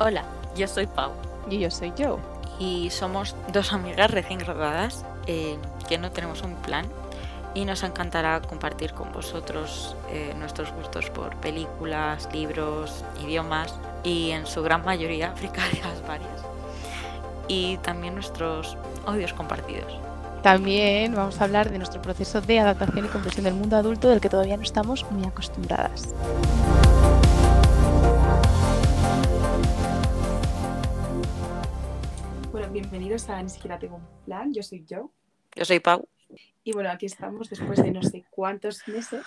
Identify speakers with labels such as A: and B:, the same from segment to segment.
A: Hola, yo soy Pau
B: Y yo soy Joe.
A: y somos dos amigas recién graduadas eh, que no tenemos un plan y nos encantará compartir con vosotros eh, nuestros gustos por películas, libros, idiomas y en su gran mayoría fricarias varias y también nuestros odios compartidos.
B: También vamos a hablar de nuestro proceso de adaptación y comprensión del mundo adulto del que todavía no estamos muy acostumbradas.
C: Bienvenidos a Ni siquiera tengo un plan. Yo soy Joe.
A: Yo soy Pau.
C: Y bueno, aquí estamos después de no sé cuántos meses.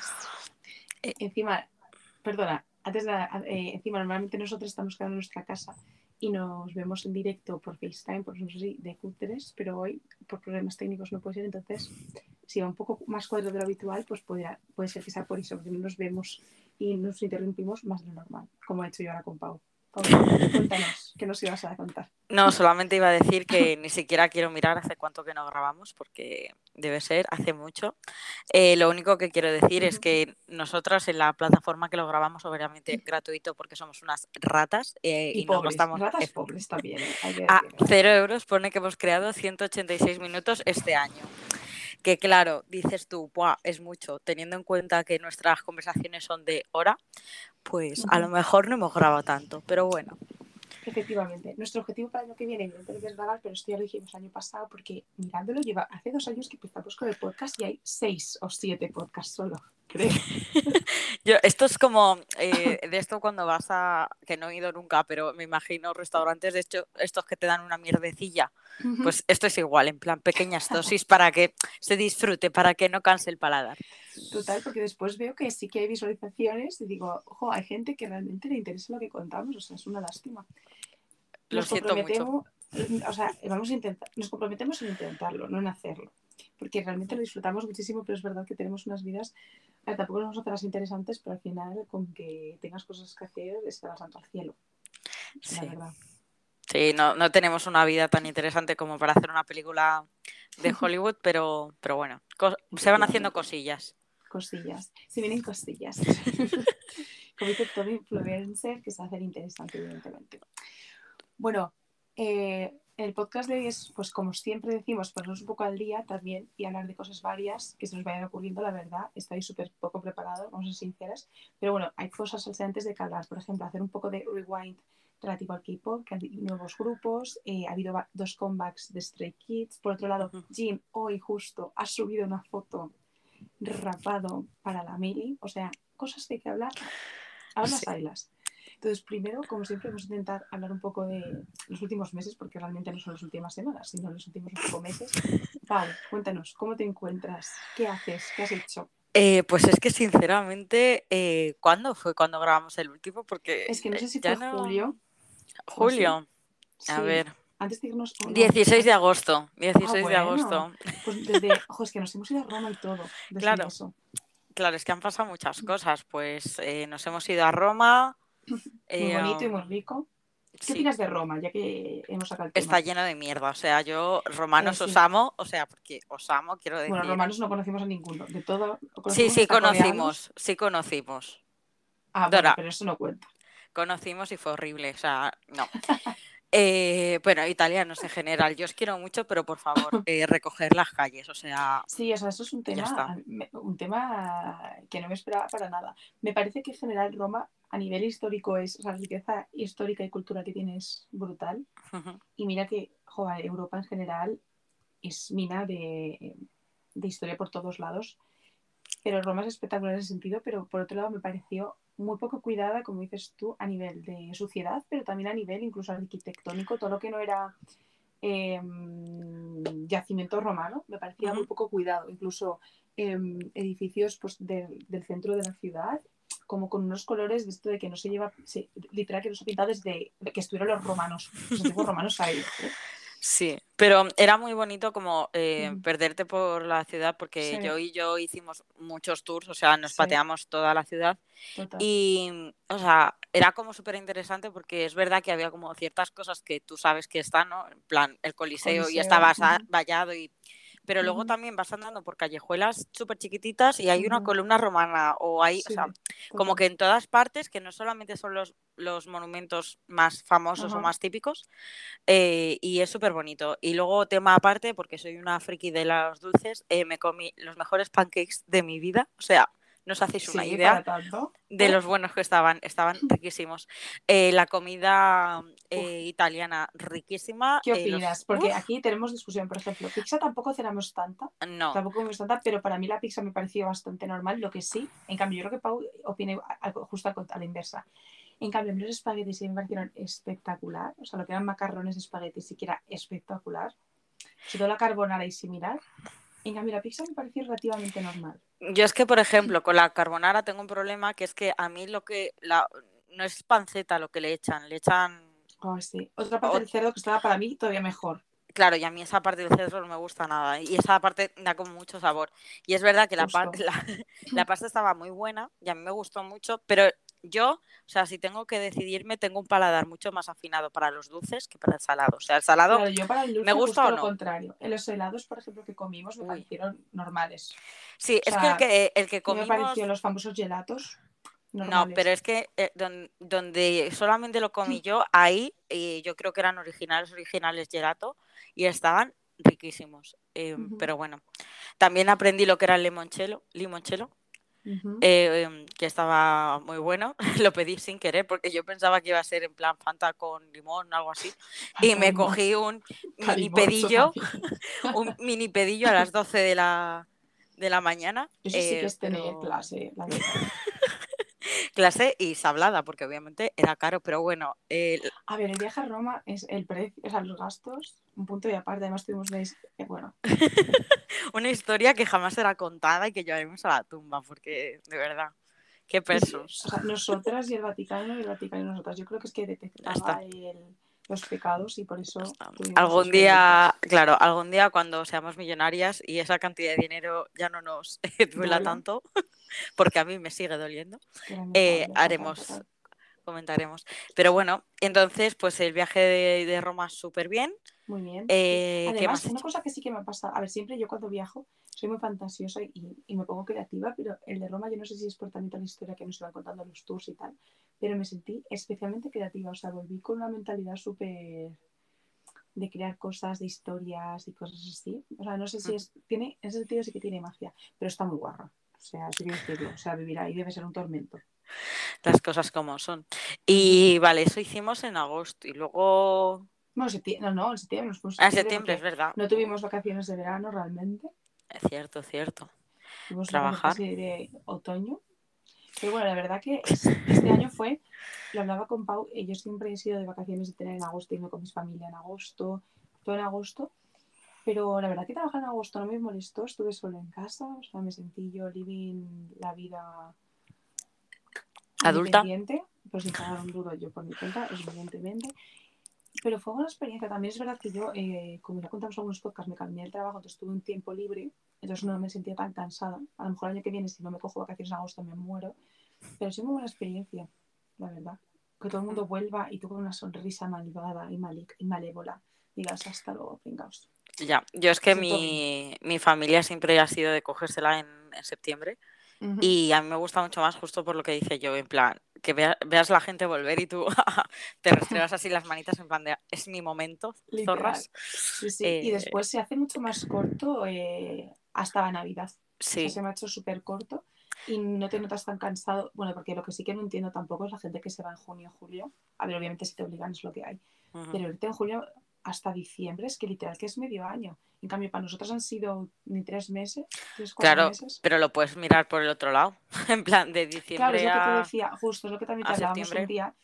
A: Eh.
C: Encima, perdona, antes de, eh, encima normalmente nosotros estamos quedando en nuestra casa y nos vemos en directo por FaceTime, por no sé si de Q3, pero hoy por problemas técnicos no puede ser, entonces si va un poco más cuadro de lo habitual, pues podría, puede ser que sea por eso, porque no nos vemos y nos interrumpimos más de lo normal, como he hecho yo ahora con Pau. Pau, cuéntanos, ¿qué nos ibas a contar?
A: No, solamente iba a decir que ni siquiera quiero mirar hace cuánto que no grabamos, porque debe ser hace mucho. Eh, lo único que quiero decir es que nosotras en la plataforma que lo grabamos, obviamente gratuito, porque somos unas ratas eh, y,
C: Y,
A: nos
C: pobres,
A: gastamos
C: ratas
A: eh,
C: pobres también. ¿eh?
A: A cero euros, pone que hemos creado 186 minutos este año. Que claro, dices tú, "Buah, es mucho, teniendo en cuenta que nuestras conversaciones son de hora, pues a lo mejor no hemos grabado tanto, pero bueno.
C: Efectivamente. Nuestro objetivo para el año que viene, evidentemente, es grabar, pero esto ya lo dijimos el año pasado, porque mirándolo, lleva hace dos años que empezamos con el podcast y hay seis o siete podcasts solo, creo.
A: Yo, esto es como eh, de esto cuando vas a, que no he ido nunca, pero me imagino restaurantes de hecho, estos que te dan una mierdecilla. Pues esto es igual, en plan pequeñas dosis para que se disfrute, para que no canse el paladar.
C: Total, porque después veo que sí que hay visualizaciones y digo, ojo, hay gente que realmente le interesa lo que contamos, o sea, es una lástima.
A: Lo
C: Nos
A: siento mucho.
C: comprometemos- O sea, vamos a intentar, nos comprometemos en intentarlo, no en hacerlo. Porque realmente lo disfrutamos muchísimo, pero es verdad que tenemos unas vidas, ver, tampoco nos vamos a hacer las interesantes, pero al final, con que tengas cosas que hacer, estarás santo al cielo. La
A: Sí.
C: verdad.
A: Sí, no, no tenemos una vida tan interesante como para hacer una película de Hollywood, pero, pero bueno, se van haciendo cosillas.
C: Cosillas. Se vienen cosillas. Como dice todo influencer, que se hace interesante, evidentemente. Bueno, eh, el podcast de hoy es, pues como siempre decimos, ponernos un poco al día también y hablar de cosas varias que se nos vayan ocurriendo, la verdad. Estoy súper poco preparado, vamos a ser sinceras. Pero bueno, hay cosas antes de que hablar. Por ejemplo, hacer un poco de rewind relativo al K-pop, que hay nuevos grupos, eh, ha habido dos comebacks de Stray Kids. Por otro lado. Jim hoy justo ha subido una foto rapado para la mili, o sea, cosas de que hablar, hablas,
A: Sí.
C: bailas. Entonces, primero, como siempre, vamos a intentar hablar un poco de los últimos meses, porque realmente no son las últimas semanas, sino los últimos poco meses. Pau, cuéntanos, ¿cómo te encuentras? ¿Qué haces? ¿Qué has hecho?
A: Eh, pues es que sinceramente, eh, ¿cuándo fue cuando grabamos el último? Porque
C: Es que no sé si fue
A: no-
C: julio.
A: Julio,
C: Sí,
A: a ver,
C: Antes de irnos... no,
A: 16 de agosto, 16 de
C: bueno.
A: agosto.
C: Pues desde... Ojo, es que nos hemos ido a Roma y todo. desde
A: Claro.
C: eso.
A: Claro, es que han pasado muchas cosas. Pues eh, nos hemos ido a Roma.
C: Muy
A: eh,
C: bonito y muy rico. ¿Qué
A: sí,
C: opinas de Roma, ya que hemos sacado el tema?
A: está lleno de mierda. O sea, yo romanos
C: Eh,
A: os amo, o sea, porque os amo, quiero decir.
C: Bueno, romanos no conocimos a ninguno. De todo.
A: sí, sí, conocimos, sí conocimos.
C: Ah, bueno, pero eso no cuenta.
A: Conocimos y fue horrible, o sea, no. Eh, bueno, italianos en general, yo os quiero mucho, pero por favor, eh, recoger las calles, o sea,
C: Sí, o sea, eso es un tema, un tema que no me esperaba para nada. Me parece que en general Roma a nivel histórico es, o sea, la riqueza histórica y cultural que tiene es brutal. Y mira que, joder, Europa en general es mina de, de historia por todos lados. Pero Roma es espectacular en ese sentido, pero por otro lado me pareció muy poco cuidada, como dices tú, a nivel de suciedad, pero también a nivel incluso arquitectónico, todo lo que no era eh, yacimiento romano, me parecía muy poco cuidado. Incluso eh, edificios pues, del centro de la ciudad, como con unos colores de esto de que no se lleva, se- literal que ha pintado desde que estuvieron los romanos, los antiguos romanos ahí. ¿eh?
A: Sí, pero era muy bonito como eh,
C: Ujú.
A: perderte por la ciudad porque
C: Sí.
A: yo y yo hicimos muchos tours, o sea, nos
C: Sí.
A: pateamos toda la ciudad
C: Total.
A: y, o sea, era como súper interesante porque es verdad que había como ciertas cosas que tú sabes que están, ¿no? En plan, el Coliseo, y
C: Coliseo,
A: estabas a-
C: ujú.
A: vallado y pero luego también vas andando por callejuelas súper chiquititas y hay una columna romana o hay, o sea, como que en todas partes, que no solamente son los, los monumentos más famosos o más típicos, eh, y es súper bonito. Y luego, tema aparte, porque soy una friki de los dulces, eh, me comí los mejores pancakes de mi vida, o sea, no os hacéis una
C: Sí,
A: idea de los buenos que estaban, estaban riquísimos. Eh, la comida eh, italiana riquísima.
C: ¿Qué
A: eh, los-
C: opinas? Porque
A: ¡Uf!
C: aquí tenemos discusión, por ejemplo, pizza tampoco cenamos tanta,
A: no,
C: tampoco comemos tanta, pero para mí la pizza me pareció bastante normal, lo que sí, en cambio, yo creo que Pau opine justo a la inversa. En cambio, los espaguetis sí me parecieron espectacular, o sea, lo que eran macarrones, espaguetis, sí que era espectacular, sobre todo la carbonara y similar. En cambio, la pizza me pareció relativamente normal.
A: yo es que, por ejemplo, con la carbonara tengo un problema que es que a mí lo que la, no es panceta lo que le echan, le echan
C: Oh, sí. Otra parte
A: Ot-
C: del cerdo que estaba para mí todavía mejor.
A: Claro, y a mí esa parte del cerdo no me gusta nada. Y esa parte da como mucho sabor. Y es verdad que la, par-
C: Justo.
A: la, la pasta estaba muy buena y a mí me gustó mucho, pero yo, o sea, si tengo que decidirme, tengo un paladar mucho más afinado para los dulces que para el salado. O sea, el salado,
C: Claro, yo para el dulce
A: ¿me gusta o
C: lo contrario. En los helados, por ejemplo, que comimos me
A: Uy.
C: parecieron normales.
A: sí,
C: o
A: es que el que, el que
C: No me
A: comimos...
C: pareció los famosos gelatos
A: No, pero es que eh, don- donde solamente lo comí yo, ahí eh, yo creo que eran originales, originales gelato y estaban riquísimos. Eh,
C: Ujú.
A: Pero bueno, también aprendí lo que era el limoncello
C: Ujú.
A: eh, em, que estaba muy bueno. Lo pedí sin querer porque yo pensaba que iba a ser en plan Fanta con limón o algo así. Y me cogí un mini pedillo, un mini pedillo a las 12 de la, de la mañana.
C: Eso sí
A: eh,
C: que es tener
A: pero-
C: clase, la verdad.
A: Clase y sablada, porque obviamente era caro, pero bueno, eh,
C: A ver, el viaje a Roma es el precio, o sea, los gastos, un punto y aparte. Además tuvimos una... eh, Bueno,
A: una historia que jamás será contada y que llevaremos a la tumba, porque de verdad, qué pesos.
C: o sea, nosotras y el Vaticano y el Vaticano y nosotras. Yo creo que es que detectaba el- los pecados y por eso
A: Algún día, claro, algún día cuando seamos millonarias y esa cantidad de dinero ya no nos duela tanto, porque a mí me sigue doliendo, eh, haremos, comentaremos. Pero bueno, entonces, pues el viaje de, de Roma súper bien.
C: Muy bien.
A: Eh, ¿Qué
C: Además,
A: más?
C: una cosa que sí que me pasa, a ver, siempre yo cuando viajo soy muy fantasiosa y, y me pongo creativa, pero el de Roma yo no sé si es por toda la historia que nos iban contando los tours y tal, pero me sentí especialmente creativa, o sea, volví con una mentalidad súper de crear cosas, de historias y cosas así. O sea, no sé si es, tiene, en ese sentido sí que tiene magia, pero está muy guarra. O sea, sí que decirlo, o sea, vivir ahí debe ser un tormento.
A: Las cosas como son. Y vale, eso hicimos en agosto y luego...
C: Bueno, septiembre, no, no, en septiembre nos fuimos
A: Ah, en septiembre, es verdad.
C: No tuvimos vacaciones de verano realmente.
A: Es cierto, cierto.
C: Tuvimos
A: Trabajar.
C: de otoño. Pero bueno, la verdad que es- este año fue, lo hablaba con Pau, y yo siempre he sido de vacaciones de tener en agosto, irme con mi familia en agosto, todo en agosto. Pero la verdad que trabajar en agosto no me molestó, estuve solo en casa, o sea, me sentí yo living la vida
A: Adulta.
C: pero sin pagar un duro yo por mi cuenta, evidentemente. Pero fue una experiencia. También es verdad que yo, eh, como ya contamos en algunos podcasts, me cambié el trabajo, entonces tuve un tiempo libre, entonces no me sentía tan cansada. A lo mejor el año que viene, si no me cojo vacaciones en agosto, me muero. Pero sí muy buena experiencia, la verdad. Que todo el mundo vuelva y tú con una sonrisa malvada y, malic- y malévola digas hasta luego, pringaos.
A: Ya, yo es que
C: Sí,
A: mi, mi familia siempre ha sido de cogérsela en, en septiembre y a mí me gusta mucho más justo por lo que dice yo, en plan, que vea- veas la gente volver y tú te restregas así las manitas en plan de, es mi momento,
C: Literal.
A: zorras.
C: Sí, sí. Y
A: eh,
C: después se hace mucho más corto eh, hasta la Navidad. O sea,
A: Sí,
C: se me ha hecho súper corto y no te notas tan cansado. Bueno, porque lo que sí que no entiendo tampoco es la gente que se va en junio o julio. A ver, obviamente si te obligan es lo que hay. Pero irte en julio hasta diciembre es que literal que es medio año. En cambio, para nosotros han sido ni tres meses, tres, cuatro
A: Claro,
C: meses.
A: pero lo puedes mirar por el otro lado, en plan de
C: Claro,
A: diciembre
C: es lo que te decía, justo es lo que también te hablábamos un día.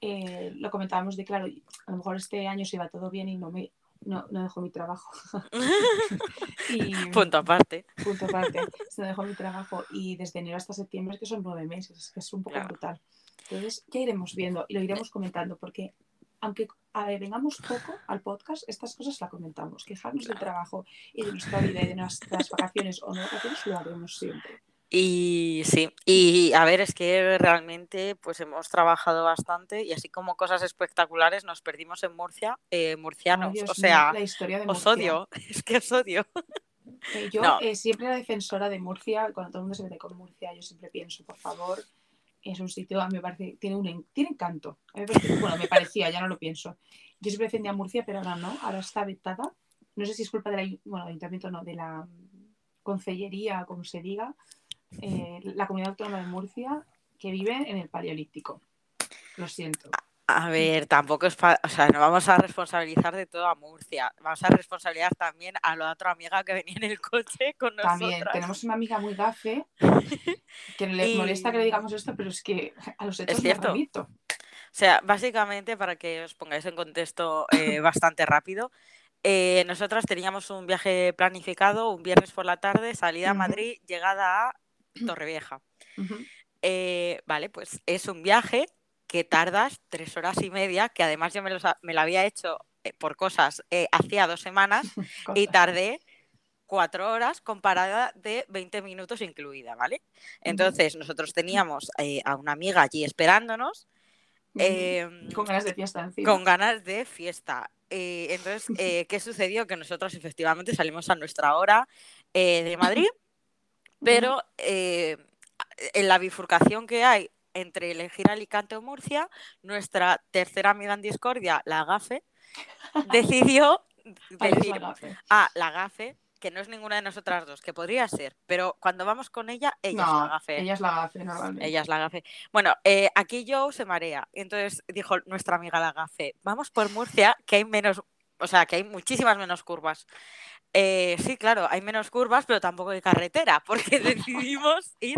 C: eh, lo comentábamos de, claro, a lo mejor este año se iba todo bien y no me no, no dejo mi trabajo. y,
A: Punto aparte.
C: punto aparte, se dejó mi trabajo y desde enero hasta septiembre es que son nueve meses, que es un poco
A: Claro.
C: brutal. Entonces, ya iremos viendo y lo iremos comentando porque aunque a ver, vengamos poco al podcast, estas cosas las comentamos. Quejarnos del trabajo y de nuestra vida y de nuestras vacaciones o no vacaciones lo haremos siempre.
A: Y sí, y a ver, es que realmente pues hemos trabajado bastante y así como cosas espectaculares nos perdimos en Murcia, eh, murcianos, o
C: mío,
A: sea,
C: la historia de
A: os odio, es que os odio.
C: Eh, yo
A: No.
C: eh, siempre era defensora de Murcia, cuando todo el mundo se mete con Murcia, yo siempre pienso, por favor, es un sitio, a mí me parece, tiene un en- tiene encanto. A mí me parece- bueno, me parecía, ya no lo pienso. Yo siempre defendía a Murcia, pero ahora no, ahora está vetada. No sé si es culpa del bueno, ayuntamiento, no, de la concellería, como se diga, eh, la comunidad autónoma de Murcia, que vive en el Paleolítico. Lo siento.
A: A ver, tampoco es, pa- o sea, no vamos a responsabilizar de todo a Murcia, vamos a responsabilizar también a la otra amiga que venía en el coche con nosotras.
C: También tenemos una amiga muy gafe que le
A: Y-
C: molesta que le digamos esto, pero es que a los hechos me
A: cierto. O sea, básicamente, para que os pongáis en contexto eh, bastante rápido, eh, nosotras teníamos un viaje planificado un viernes por la tarde, salida a. Madrid, llegada a Torrevieja. Eh, vale, pues es un viaje que tardas tres horas y media, que además yo me, los ha- me lo había hecho eh, por cosas eh, hacía dos semanas y tardé cuatro horas con parada de 20 minutos incluida, ¿vale? Entonces nosotros teníamos eh, a una amiga allí esperándonos. Em,
C: Con ganas de fiesta encima.
A: con ganas de fiesta. Entonces, ¿qué sucedió? Que nosotros efectivamente salimos a nuestra hora de Madrid, pero en la bifurcación que hay entre elegir Alicante o Murcia, nuestra tercera amiga en discordia, la GAFE, decidió decir, ah, la GAFE, que no es ninguna de nosotras dos, que podría ser, pero cuando vamos con ella, ella es la GAFE.
C: ella es la gafe normalmente.
A: Ella es la gafe. Bueno, eh, aquí Joe se marea. Entonces dijo nuestra amiga la gafe, vamos por Murcia, que hay menos, o sea, que hay muchísimas menos curvas. Eh, sí, claro, hay menos curvas, pero tampoco hay carretera, porque decidimos ir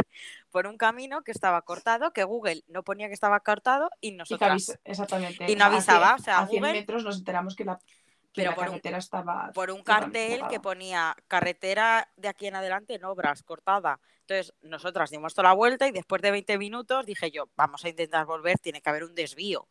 A: por un camino que estaba cortado, que Google no ponía que estaba cortado y
C: avisa- exactamente.
A: y no avisaba,
C: a
A: o sea,
C: a 100
A: Google-
C: metros nos enteramos que la, que
A: Pero
C: la
A: por un-
C: carretera estaba.
A: por un cartel que ponía carretera de aquí en adelante en obras, cortada. Entonces, nosotras dimos toda la vuelta y después de 20 minutos dije yo, vamos a intentar volver, tiene que haber un desvío.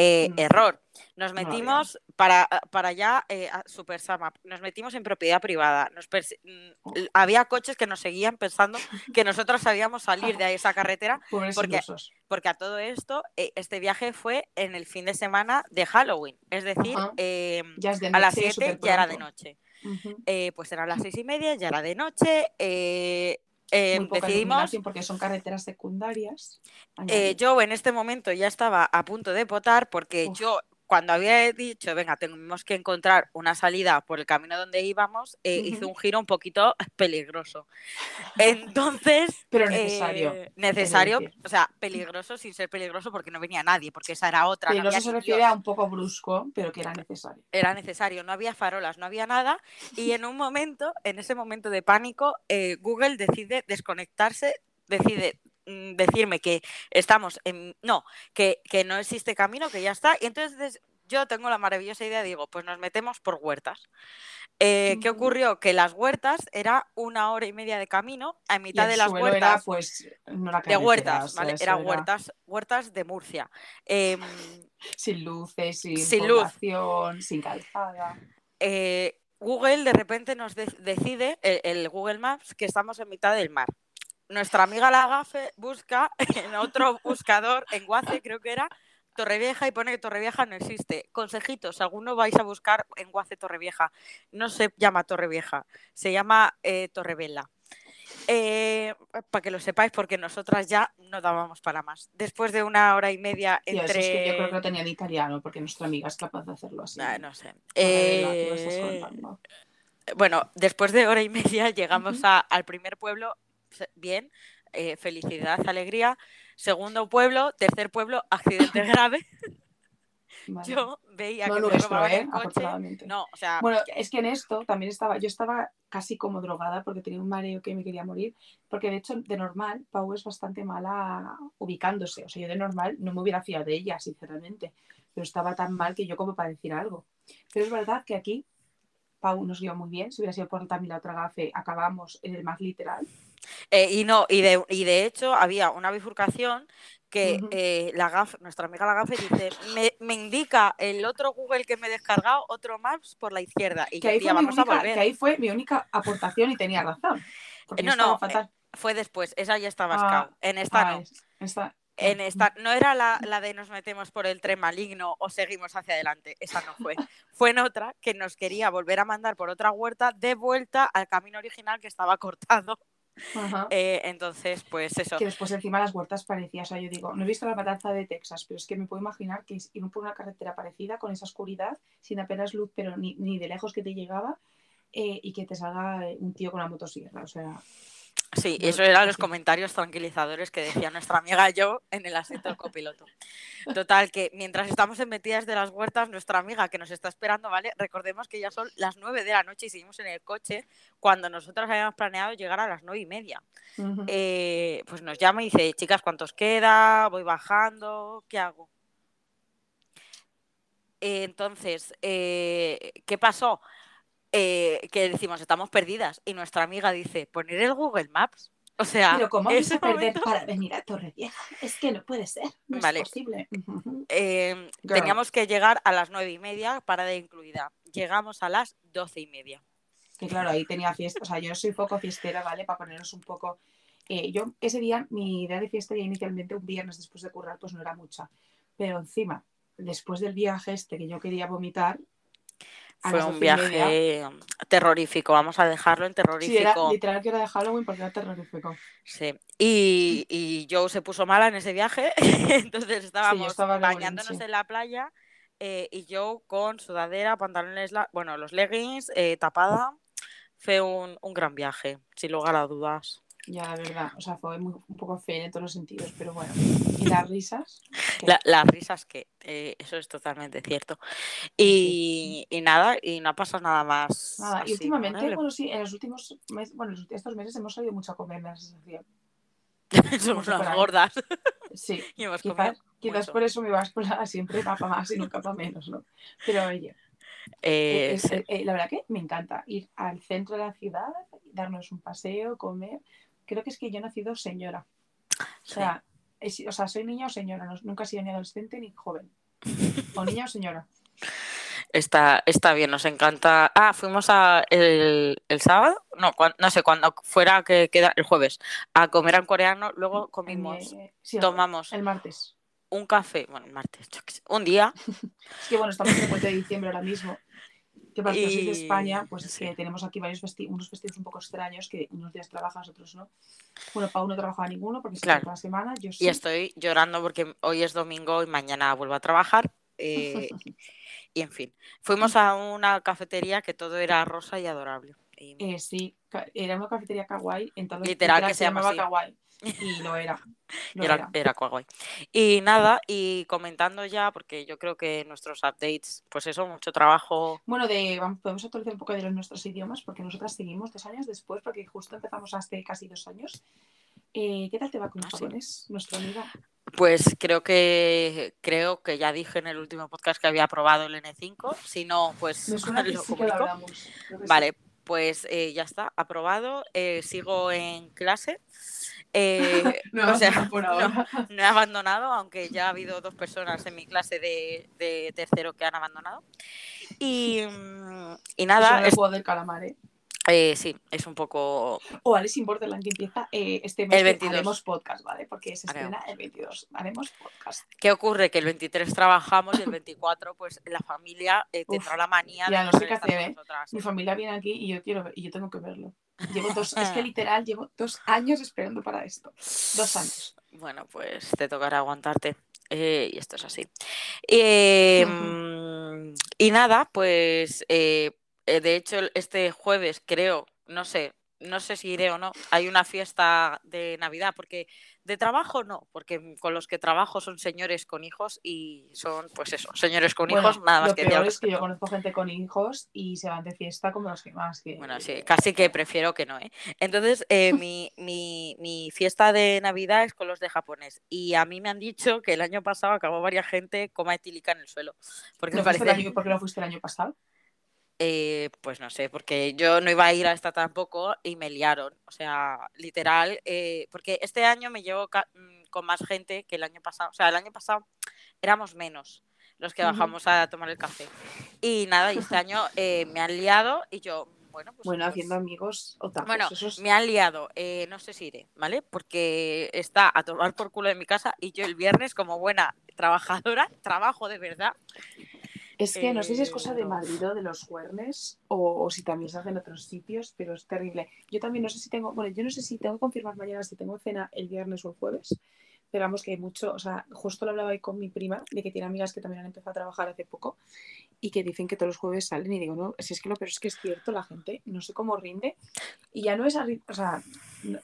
A: Eh,
C: Mm.
A: error. Nos
C: No
A: metimos para, para allá, eh, a Super Sama, nos metimos en propiedad privada. Nos mm,
C: Oh.
A: había coches que nos seguían pensando que nosotros sabíamos salir de esa carretera, porque- porque a todo esto, eh, este viaje fue en el fin de semana de Halloween. Es decir,
C: Ajá. Ya es de
A: a las
C: noche,
A: 7
C: súper
A: ya era de noche. Pues eran las seis y media, ya era de noche. Eh,
C: Muy poca
A: decidimos.
C: porque son carreteras secundarias.
A: eh, yo en este momento ya estaba a punto de votar porque
C: Uf.
A: yo, cuando había dicho, venga, tenemos que encontrar una salida por el camino donde íbamos, eh,
C: Ujú.
A: un giro un poquito peligroso. Entonces.
C: Pero necesario.
A: eh, necesario, o sea, peligroso sin ser peligroso porque no venía nadie, porque esa era otra. no
C: Peligroso
A: había
C: se refiere a un poco brusco, pero que era necesario.
A: era necesario, no había farolas, no había nada y en un momento, en ese momento de pánico, eh, Google decide desconectarse, decide decirme que estamos en, no, que, que no existe camino, que ya está y entonces yo tengo la maravillosa idea, digo, pues nos metemos por huertas. Eh, ¿Qué ocurrió? Que las huertas era una hora y media de camino, a mitad de las huertas.
C: era, pues, no la
A: de
C: o
A: huertas,
C: sea,
A: ¿vale? Era
C: era
A: huertas, huertas de Murcia. Em,
C: Sin luces, sin,
A: Sin luz.
C: sin calzada.
A: eh, Google de repente nos de- decide, el, el Google Maps, que estamos en mitad del mar. Nuestra amiga la gafe busca en otro buscador, en Guace creo que era, Torrevieja y pone que Torrevieja no existe. Consejitos, alguno vais a buscar en Guace Torrevieja. No se llama Torrevieja, se llama eh, Torrevela. Eh, para que lo sepáis, porque nosotras ya no dábamos para más. Después de una hora y media entre...
C: es que yo creo que lo tenía en italiano, porque nuestra amiga es capaz de hacerlo así.
A: Ah, no sé.
C: Torrevela, ¿qué me estás
A: Eh, bueno, después de hora y media llegamos a- al primer pueblo, bien, eh, felicidad, alegría. Segundo pueblo, tercer pueblo, accidente grave.
C: Vale.
A: Yo veía
C: no
A: que me
C: nuestro,
A: robaban
C: ¿eh?
A: el coche. No, o sea,
C: Bueno, es que en esto también estaba, yo estaba casi como drogada porque tenía un mareo que me quería morir, porque de hecho de normal Pau es bastante mala ubicándose, o sea, yo de normal no me hubiera fiado de ella, sinceramente, pero estaba tan mal que yo como para decir algo. Pero es verdad que aquí Pau nos guió muy bien, si hubiera sido por también la otra gafe, acabamos en el más literal.
A: Eh, y no, y de, y de hecho había una bifurcación que eh, la GAF, nuestra amiga la GAF dice, me, me indica el otro Google que me he descargado, otro Maps por la izquierda. Y
C: Que ahí, fue mi
A: vamos a
C: única,
A: volver.
C: que ahí fue mi única aportación y tenía razón.
A: Eh, no, no,
C: fatal.
A: Fue después, esa ya estaba
C: Ah.
A: En esta
C: Ah,
A: no.
C: es- esta-
A: En esta, no era la, la de nos metemos por el tren maligno o seguimos hacia adelante, esa no fue. Fue en otra que nos quería volver a mandar por otra huerta de vuelta al camino original que estaba cortado.
C: Ajá.
A: Eh, entonces, pues eso.
C: Que después encima las huertas parecía, o sea, yo digo, no he visto la matanza de Texas, pero es que me puedo imaginar que ir por una carretera parecida con esa oscuridad, sin apenas luz, pero ni, ni de lejos que te llegaba, eh, y que te salga un tío con una motosierra, o sea,
A: Sí, eso eran los comentarios tranquilizadores que decía nuestra amiga yo en el asiento del copiloto. Total, que mientras estamos en metidas de las huertas, nuestra amiga que nos está esperando, ¿vale? Recordemos que ya son las 9 de la noche y seguimos en el coche cuando nosotros habíamos planeado llegar a las nueve y media. Eh, pues nos llama y dice, chicas, ¿cuántos queda? Voy bajando, ¿qué hago? Eh, entonces, eh, ¿qué pasó? Eh, que decimos, estamos perdidas. Y nuestra amiga dice, poner el Google Maps. O sea,
C: pero ¿cómo vais a perder
A: momento,
C: para venir a Torrevieja? Es que no puede ser, no
A: Vale.
C: es posible.
A: Eh, teníamos que llegar a las nueve y media, parada incluida. Llegamos a las doce y media.
C: Que claro, ahí tenía fiesta, o sea, yo soy poco fiestera, ¿vale? Para ponernos un poco... eh, yo ese día, mi idea de fiesta ya inicialmente un viernes después de currar, pues no era mucha. Pero encima, después del viaje este que yo quería vomitar... a
A: Fue un viaje terrorífico, vamos a dejarlo en
C: Sí, era
A: terrorífico.
C: literal que era de Halloween porque era terrorífico.
A: Sí. Y, y Joe se puso mala en ese viaje, entonces estábamos bañándonos en la playa eh, y yo con sudadera, pantalones, bueno, los leggings, eh, tapada. Fue un, un gran viaje, sin lugar a dudas.
C: Ya, la verdad, o sea, fue muy- un poco feo en todos los sentidos, pero bueno. Y las risas.
A: La- las risas que, eh, eso es totalmente cierto. Y, y nada, y no pasa nada más.
C: nada.
A: así
C: Y últimamente, bueno, sí, en los últimos meses, bueno, estos meses hemos salido mucho a comer, me da la sensación.
A: Somos
C: por
A: unas gordas
C: Sí,
A: y hemos comido
C: quizás, quizás por eso mi báscula siempre va para más y nunca para menos, ¿no? Pero oye,
A: Eh,
C: es- eh, eh, la verdad que me encanta ir al centro de la ciudad, darnos un paseo, comer. Creo que es que yo he nacido señora. O sea, o sea soy niña o señora, no- nunca he sido ni adolescente ni joven. O niña o señora.
A: Está, está bien, nos encanta. Ah, fuimos a el, el sábado, no, no sé, cuando fuera que queda el jueves, a comer en coreano, luego comimos,
C: Eh, sí,
A: tomamos
C: el martes.
A: un café, bueno, el martes, un día,
C: Es que bueno, estamos en el puente de diciembre ahora mismo. Que para los que sois de España, pues es que tenemos aquí varios unos vestidos un poco extraños que unos días trabajas, otros no. Bueno, Pau no trabajaba ninguno porque se
A: Claro.
C: toda la semana. Yo sí.
A: y estoy llorando porque hoy es domingo y mañana vuelvo a trabajar. eh, y en fin, fuimos a una cafetería que todo era rosa y adorable. Y-
C: Eh, sí, era una cafetería kawaii, entonces
A: Literal, que se llama así.
C: kawaii. Y lo era. Lo
A: era,
C: era.
A: era guay. Y nada, y comentando ya, porque yo creo que nuestros updates, pues eso, mucho trabajo.
C: Bueno, de, vamos, podemos actualizar un poco de los, nuestros idiomas porque nosotras seguimos dos años después porque justo empezamos hace casi dos años. Eh, ¿Qué tal te va con
A: Ah, sí.
C: japonés, nuestra amiga?
A: Pues creo que creo que ya dije en el último podcast que había aprobado el N5. Si no, pues
C: Me suena que
A: lo
C: sí que lo
A: comunico.
C: hablamos. creo que sí.
A: Vale, pues eh, ya está, aprobado. Eh, sigo en clase. Eh,
C: No,
A: o sea,
C: por
A: no,
C: ahora.
A: no he abandonado, aunque ya ha habido dos personas en mi clase de, de tercero que han abandonado. Y, mm, y nada,
C: no es juego del calamar, ¿eh?
A: eh, sí, es un poco...
C: O Alice in Borderland que empieza eh, este mes.
A: El
C: que
A: 22.
C: Haremos podcast, ¿vale? Porque se
A: Haremos.
C: estrena el 22. Haremos podcast.
A: ¿Qué ocurre? Que el 23 trabajamos y el 24 pues la familia eh, tendrá
C: Uf,
A: la manía
C: ya
A: de
C: no
A: no
C: sé qué hacer, ¿eh? Mi familia viene aquí y yo quiero y yo tengo que verlo. Llevo dos, es que literal llevo dos años esperando para esto. Dos años.
A: Bueno, pues te tocará aguantarte. eh, y esto es así. Eh, y nada, pues eh, eh, de hecho este jueves creo, no sé, no sé si iré o no, hay una fiesta de Navidad, porque de trabajo no, porque con los que trabajo son señores con hijos y son, pues eso, señores con
C: Bueno,
A: hijos, nada más
C: lo
A: que
C: peor es que yo conozco gente con hijos y se van de fiesta como los que más. Que,
A: Bueno, sí, casi que prefiero que no, ¿eh? Entonces, eh, mi, mi, mi fiesta de Navidad es con los de japonés. Y a mí me han dicho que el año pasado acabó varias gente coma etílica en el suelo. Porque
C: ¿No
A: me
C: fuiste el
A: parece,
C: año- ¿Por qué no fuiste el año pasado?
A: Eh, pues no sé, porque yo no iba a ir a esta tampoco y me liaron. O sea, literal, eh, porque este año me llevo mm, con más gente que el año pasado. O sea, el año pasado éramos menos los que bajamos a tomar el café. Y nada, y este año eh, me han liado y yo, bueno, pues.
C: Bueno,
A: pues-
C: haciendo amigos otakus.
A: Bueno,
C: eso es-
A: me han liado, eh, no sé si iré, ¿vale? Porque está a tomar por culo de mi casa y yo el viernes, como buena trabajadora, trabajo de verdad.
C: Es que no sé si es
A: Eh,
C: cosa de
A: no.
C: Madrid o de los Juernes o, o si también se hace en otros sitios, pero es terrible. Yo también no sé si tengo, bueno, yo no sé si tengo que confirmar mañana si tengo cena el viernes o el jueves, pero vamos que hay mucho, o sea, justo lo hablaba ahí con mi prima, de que tiene amigas que también han empezado a trabajar hace poco y que dicen que todos los jueves salen y digo, no, si es que lo, pero es que es cierto, la gente no sé cómo rinde y ya no es, a ri- o sea, no-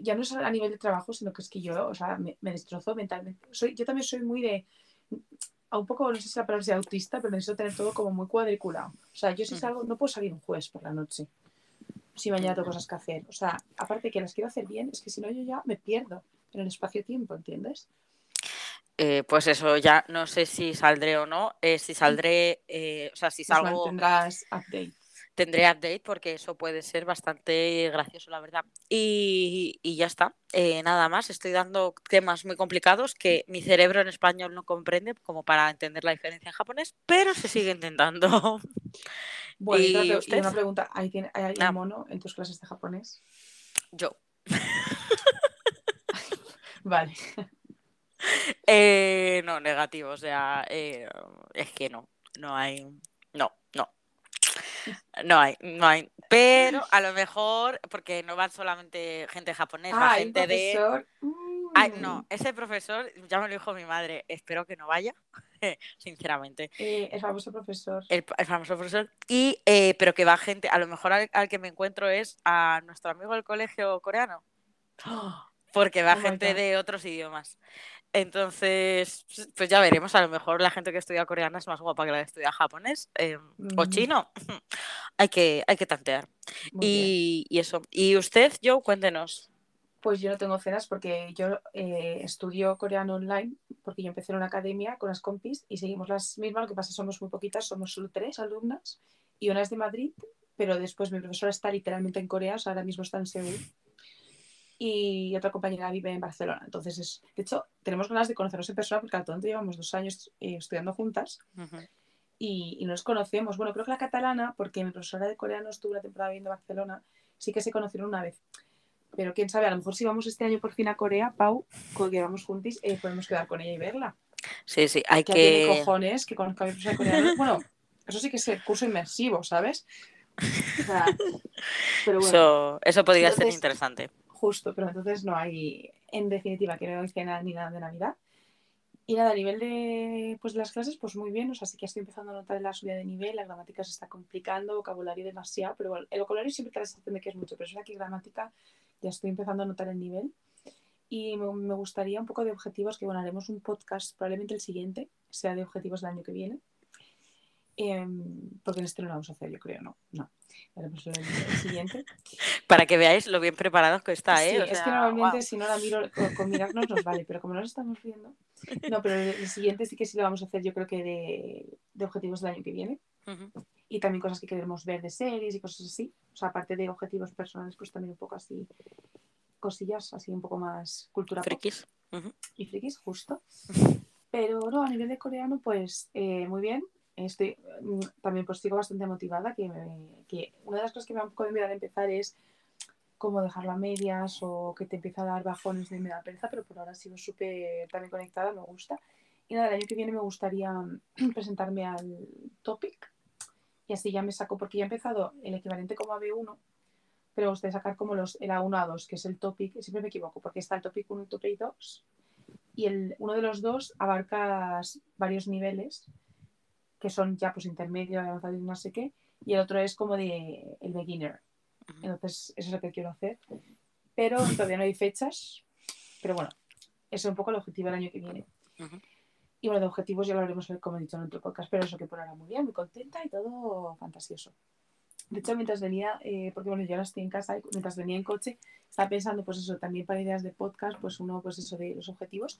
C: ya no es a nivel de trabajo, sino que es que yo, o sea, me, me destrozo mentalmente. Soy, yo también soy muy de, un poco, no sé si la palabra sea autista, pero necesito tener todo como muy cuadriculado. O sea, yo si
A: Ujú.
C: salgo, no puedo salir un jueves por la noche, si mañana tengo cosas que hacer. O sea, aparte que las quiero hacer bien, es que si no yo ya me pierdo en el espacio-tiempo, ¿entiendes?
A: Eh, pues eso, ya no sé si saldré o no. eh, si saldré, eh, o sea, si
C: Pues
A: salgo,
C: mantendrás update.
A: Tendré update porque eso puede ser bastante gracioso, la verdad. Y, y ya está. Eh, nada más, estoy dando temas muy complicados que mi cerebro en español no comprende como para entender la diferencia en japonés, pero se sigue intentando.
C: Bueno, y,
A: ¿Y
C: pre- y
A: usted?
C: una pregunta, ¿hay, tiene- hay alguien
A: Ah.
C: mono en tus clases de japonés?
A: Yo.
C: Vale.
A: Eh, no, negativo, o sea, eh, es que no, no hay, no hay, no hay, pero a lo mejor, porque no van solamente gente japonesa,
C: Ah,
A: gente de... Ay,
C: Mm.
A: no, ese profesor, ya me lo dijo mi madre, espero que no vaya, sinceramente,
C: Eh, el famoso profesor.
A: el, el famoso profesor, y, eh, pero que va gente, a lo mejor al, al que me encuentro es a nuestro amigo del colegio coreano, porque va gente de otros idiomas. Entonces, pues ya veremos. A lo mejor la gente que estudia coreana es más guapa que la que estudia japonés eh, o chino. hay, que, hay que tantear. Y, y eso. ¿Y usted, Joe? Cuéntenos.
C: Pues yo no tengo cenas porque yo eh, estudio coreano online, porque yo empecé en una academia con las compis y seguimos las mismas, lo que pasa es que somos muy poquitas, somos solo tres alumnas y una es de Madrid, pero después mi profesora está literalmente en Corea, o sea, ahora mismo está en Seúl y otra compañera vive en Barcelona. Entonces, es, de hecho, tenemos ganas de conocernos en persona porque actualmente llevamos dos años eh, estudiando juntas y, y no nos conocemos. Bueno, creo que la catalana, porque mi profesora de coreano estuvo una temporada viviendo en Barcelona, sí que se conocieron una vez. Pero quién sabe, a lo mejor si vamos este año por fin a Corea, Pau, con que vamos juntis, eh, podemos quedar con ella y verla.
A: Sí, sí, hay
C: Que tiene
A: que.
C: cojones que conozca a mi profesora de coreano. Bueno, eso sí que es el curso inmersivo, ¿sabes? O sea, pero bueno,
A: Eso, eso podría ser
C: Entonces-
A: interesante.
C: Justo, pero entonces no hay, en definitiva, que no hay ni nada de Navidad. Y nada, a nivel de pues, las clases, pues muy bien, o sea, sí que estoy empezando a notar la subida de nivel, la gramática se está complicando, vocabulario demasiado, pero bueno, el vocabulario siempre te la sensación de que es mucho, pero es verdad que gramática ya estoy empezando a notar el nivel. Y me gustaría un poco de objetivos, que bueno, haremos un podcast, probablemente el siguiente, sea de objetivos del año que viene. Em, porque en este no lo vamos a hacer, yo creo, no. No, haremos el, siguiente.
A: Para que veáis lo bien preparados que está, ¿eh?
C: Sí,
A: O
C: es que normalmente
A: guau.
C: si no la miro con, con mirarnos nos vale, pero como no nos estamos viendo. No, pero el, el siguiente sí que sí lo vamos a hacer, yo creo que de, de objetivos del año que viene.
A: Ujú.
C: Y también cosas que queremos ver de series y cosas así. O sea, aparte de objetivos personales, pues también un poco así, cosillas así un poco más cultura
A: Frikis.
C: y frikis, justo. Pero no, a nivel de coreano, pues eh, muy bien. Estoy, mm, también pues sigo bastante motivada, que, me- que una de las cosas que me da un poco al empezar es cómo dejarlo a medias o que te empieza a dar bajones de me da pereza, pero por ahora sigo súper también conectada, me gusta. Y nada, el año que viene me gustaría mm, presentarme al Topic. Y así ya me saco, porque ya he empezado el equivalente como a B1, pero gustaría sacar como los, el A1, A2, que es el Topic, siempre me equivoco, porque está el Topic 1 y Topic 2, y el, uno de los dos abarca varios niveles, que son ya pues intermedio, avanzado y no sé qué, y el otro es como de el beginner. Entonces, eso es lo que quiero hacer. Pero todavía no hay fechas, pero bueno, ese es un poco el objetivo del año que viene. Y bueno, de objetivos ya lo haremos, como he dicho en otro podcast, pero eso que por ahora muy bien, muy contenta y todo fantasioso. De hecho, mientras venía, eh, porque bueno, yo ahora estoy en casa, y mientras venía en coche, estaba pensando, pues eso, también para ideas de podcast, pues uno, pues eso de los objetivos.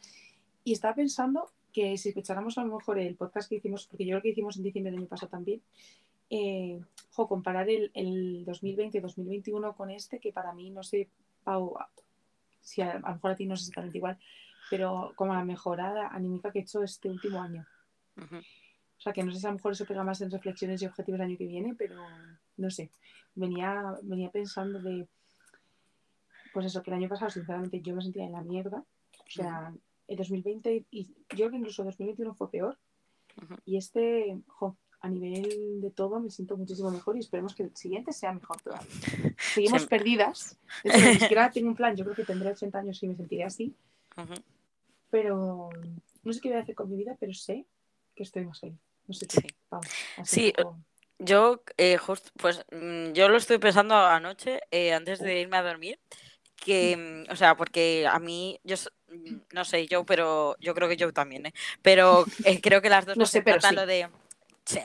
C: Y estaba pensando que si escucháramos a lo mejor el podcast que hicimos, porque yo creo que hicimos en diciembre del año pasado también, eh, jo, comparar el, el 2020 y 2021 con este, que para mí, no sé, Pau, si a, a lo mejor a ti no sé exactamente igual, pero como la mejorada anímica que he hecho este último año. O sea, que no sé si a lo mejor eso pega más en reflexiones y objetivos el año que viene, pero no sé. Venía, venía pensando de, pues eso, que el año pasado, sinceramente, yo me sentía en la mierda. O sea, el 2020, y yo creo que incluso 2021 fue peor. Y este, jo, a nivel de todo me siento muchísimo mejor y esperemos que el siguiente sea mejor todavía. Seguimos
A: Sí.
C: perdidas. De hecho, ni siquiera tengo un plan. Yo creo que tendré 80 años y me sentiré así. Pero no sé qué voy a hacer con mi vida, pero sé que estoy más feliz. No sé qué.
A: Sí.
C: Vamos,
A: Sí, Yo, eh, justo, pues mm, yo lo estoy pensando anoche, eh, antes de irme a dormir, que, mm, o sea, porque a mí, yo no sé, yo, pero yo creo que yo también, ¿eh? Pero eh, creo que las dos
C: No
A: nos
C: sé, pero
A: encanta
C: sí.
A: lo de, sí,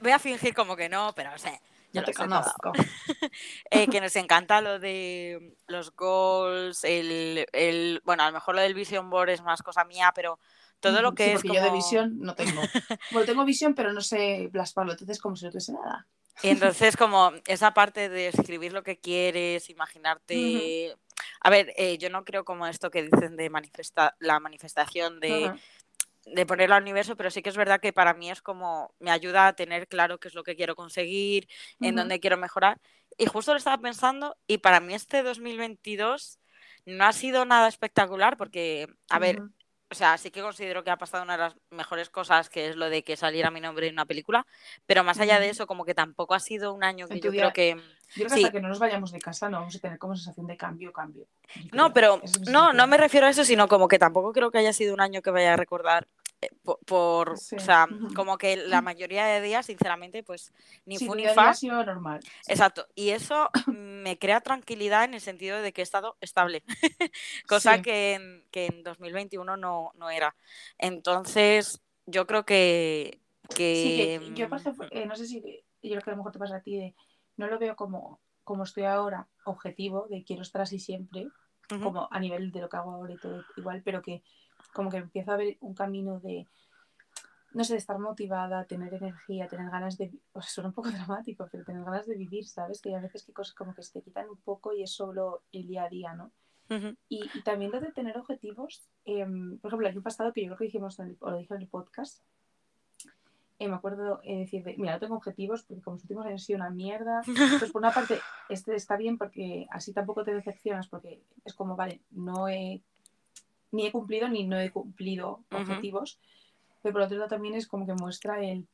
A: voy, a fingir como que no, pero sé, yo
C: no
A: lo
C: conozco.
A: Eh, que nos encanta lo de los goals, el, el, bueno, a lo mejor lo del vision board es más cosa mía, pero todo lo que
C: sí,
A: es
C: porque
A: como...
C: yo de visión no tengo. Bueno, tengo visión, pero no sé plasmarlo. Entonces, como si no tuviese nada.
A: Y entonces, como esa parte de escribir lo que quieres, imaginarte. A ver, eh, yo no creo como esto que dicen de manifesta la manifestación de,
C: Ajá.
A: de ponerlo al universo, pero sí que es verdad que para mí es como me ayuda a tener claro qué es lo que quiero conseguir, en dónde quiero mejorar. Y justo lo estaba pensando, y para mí este 2022 no ha sido nada espectacular, porque, a ver. O sea, sí que considero que ha pasado una de las mejores cosas, que es lo de que saliera mi nombre en una película, pero más allá de eso, como que tampoco ha sido un año que yo creo que...
C: Yo creo que
A: Sí.
C: hasta que no nos vayamos de casa no vamos a tener como sensación de cambio, cambio. Yo
A: No, pero no, no me refiero a eso, sino como que tampoco creo que haya sido un año que vaya a recordar po- por,
C: Sí.
A: o sea, como que la mayoría de días, sinceramente, pues ni
C: Sí,
A: ni fa.
C: sido normal. Sí.
A: Exacto, y eso me crea tranquilidad en el sentido de que he estado estable, cosa que, en, que en 2021 no, no era. Entonces, yo creo que... que
C: Sí, que yo, por
A: mm,
C: ejemplo, eh, no sé si, yo creo que a lo mejor te pasa a ti, de, no lo veo como, como estoy ahora, objetivo, de quiero estar así siempre, como a nivel de lo que hago ahora y todo igual, pero que como que empiezo a ver un camino de, no sé, de estar motivada, tener energía, tener ganas de, o sea, suena un poco dramático, pero tener ganas de vivir, ¿sabes? Que hay a veces que cosas como que se te quitan un poco y es solo el día a día, ¿no? Y, y también lo de tener objetivos, em, por ejemplo, el año pasado, que yo creo que dijimos, en el- o lo dije en el podcast, eh, me acuerdo eh, decir, de, mira, no tengo objetivos porque como los últimos años han sido una mierda. Pues por una parte, este está bien porque así tampoco te decepcionas porque es como, vale, no he, ni he cumplido ni no he cumplido objetivos. Pero por otro lado también es como que muestra el,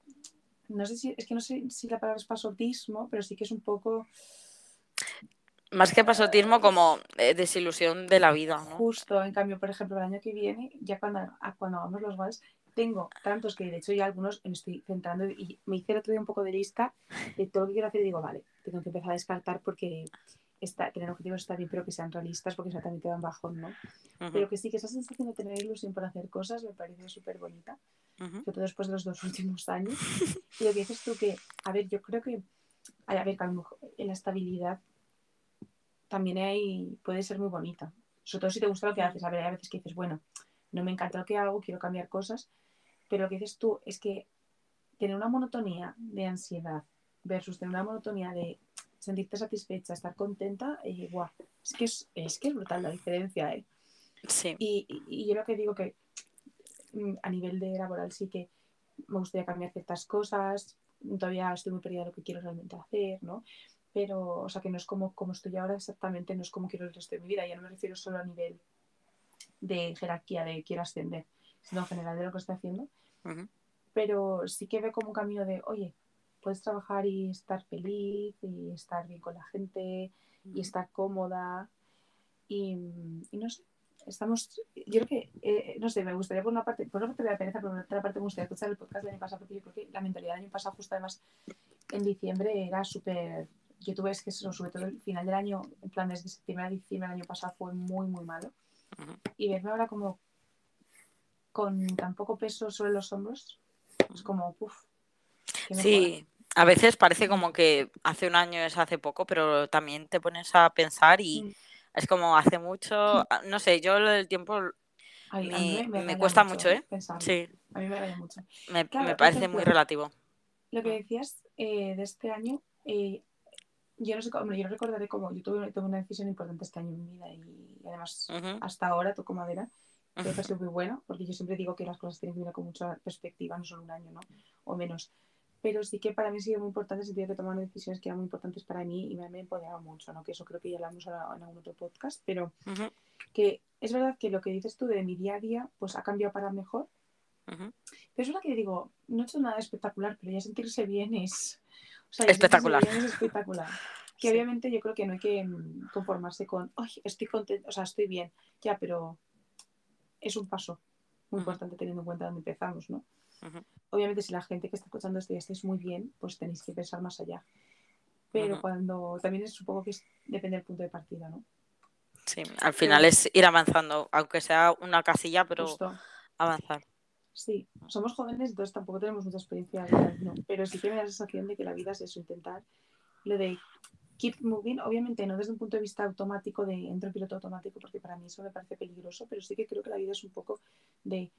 C: no sé si, es que no sé si la palabra es pasotismo, pero sí que es un poco
A: Más que pasotismo, como eh, desilusión de la vida, ¿no?
C: Justo, en cambio, por ejemplo, el año que viene, ya cuando, a- cuando hagamos los goals, tengo tantos que de hecho ya algunos me estoy centrando y me hice el otro día un poco de lista de todo lo que quiero hacer y digo, vale, tengo que empezar a descartar porque está, tener objetivos está bien, pero que sean realistas porque eso también te dan bajón, ¿no? Pero que sí, que esa sensación de tener ilusión por hacer cosas me parece súper bonita, sobre todo después de los dos últimos años. Y lo que dices tú que, a ver, yo creo que, a ver, que a lo mejor en la estabilidad también hay, puede ser muy bonita. Sobre todo si te gusta lo que haces. A ver, hay veces que dices, bueno, no me encanta lo que hago, quiero cambiar cosas, pero lo que dices tú es que tener una monotonía de ansiedad versus tener una monotonía de sentirte satisfecha, estar contenta, eh, guau, es que es, es que es brutal la diferencia, ¿eh?
A: Sí.
C: Y, y- y yo lo que digo que mm, a nivel de laboral sí que me gustaría cambiar ciertas cosas, todavía estoy muy perdida de lo que quiero realmente hacer, ¿no? Pero, o sea, que no es como, como estoy ahora exactamente, no es como quiero el resto de mi vida, ya no me refiero solo a nivel de jerarquía, de quiero ascender, sino en general de lo que estoy haciendo, pero sí que veo como un camino de, oye, puedes trabajar y estar feliz y estar bien con la gente y estar cómoda. Y, y no sé, estamos, yo creo que, eh, no sé, me gustaría por una parte, por una parte me da pereza, por otra parte me gustaría escuchar el podcast del año pasado porque yo creo que la mentalidad del año pasado justo además en diciembre era súper, yo tuve es que eso, sobre todo el final del año, en plan desde septiembre a diciembre del año pasado fue muy muy malo. Y verme ahora como con tan poco peso sobre los hombros, es como, uff, qué mejora.
A: Sí, a veces parece como que hace un año es hace poco, pero también te pones a pensar y es como hace mucho, ah, no sé, yo lo del tiempo
C: Ay,
A: me,
C: me,
A: me cuesta mucho, ¿eh?
C: pensarlo.
A: Sí,
C: A mí me raya mucho.
A: me,
C: Claro,
A: me parece muy relativo.
C: Lo que decías eh, de este año, eh, yo no sé, cómo- yo no recordaré cómo, yo tuve, tuve una decisión importante este año en mi vida y, además
A: Ujú,
C: hasta ahora toco madera, Creo que ha sido muy bueno, porque yo siempre digo que las cosas tienen que ir con mucha perspectiva, no solo un año, ¿no? O menos. Pero sí que para mí ha sido muy importante el de que tomar decisiones que eran muy importantes para mí y me han empoderado mucho, ¿no? Que eso creo que ya lo hemos hablado en algún otro podcast, pero
A: Ujú,
C: que es verdad que lo que dices tú de mi día a día, pues ha cambiado para mejor.
A: ujú.
C: Pero es verdad que digo, no he hecho nada espectacular, pero ya sentirse bien es... O sea,
A: Espectacular.
C: bien es espectacular. Que
A: Sí.
C: obviamente yo creo que no hay que mm, conformarse con, ay, estoy contento, o sea, estoy bien, ya, pero es un paso muy
A: Ujú.
C: importante teniendo en cuenta dónde empezamos, ¿no? Obviamente si la gente que está escuchando esto ya estáis muy bien, pues tenéis que pensar más allá. Pero cuando también es, supongo que es, depende del punto de partida, ¿no?
A: Sí, al final es ir avanzando, aunque sea una casilla, pero
C: Justo.
A: avanzar.
C: Sí, somos jóvenes, entonces tampoco tenemos mucha experiencia ¿no? Pero sí que me da la sensación de que la vida es eso, intentar lo de keep moving, obviamente no desde un punto de vista automático de entro en piloto automático, porque para mí eso me parece peligroso, pero sí que creo que la vida es un poco de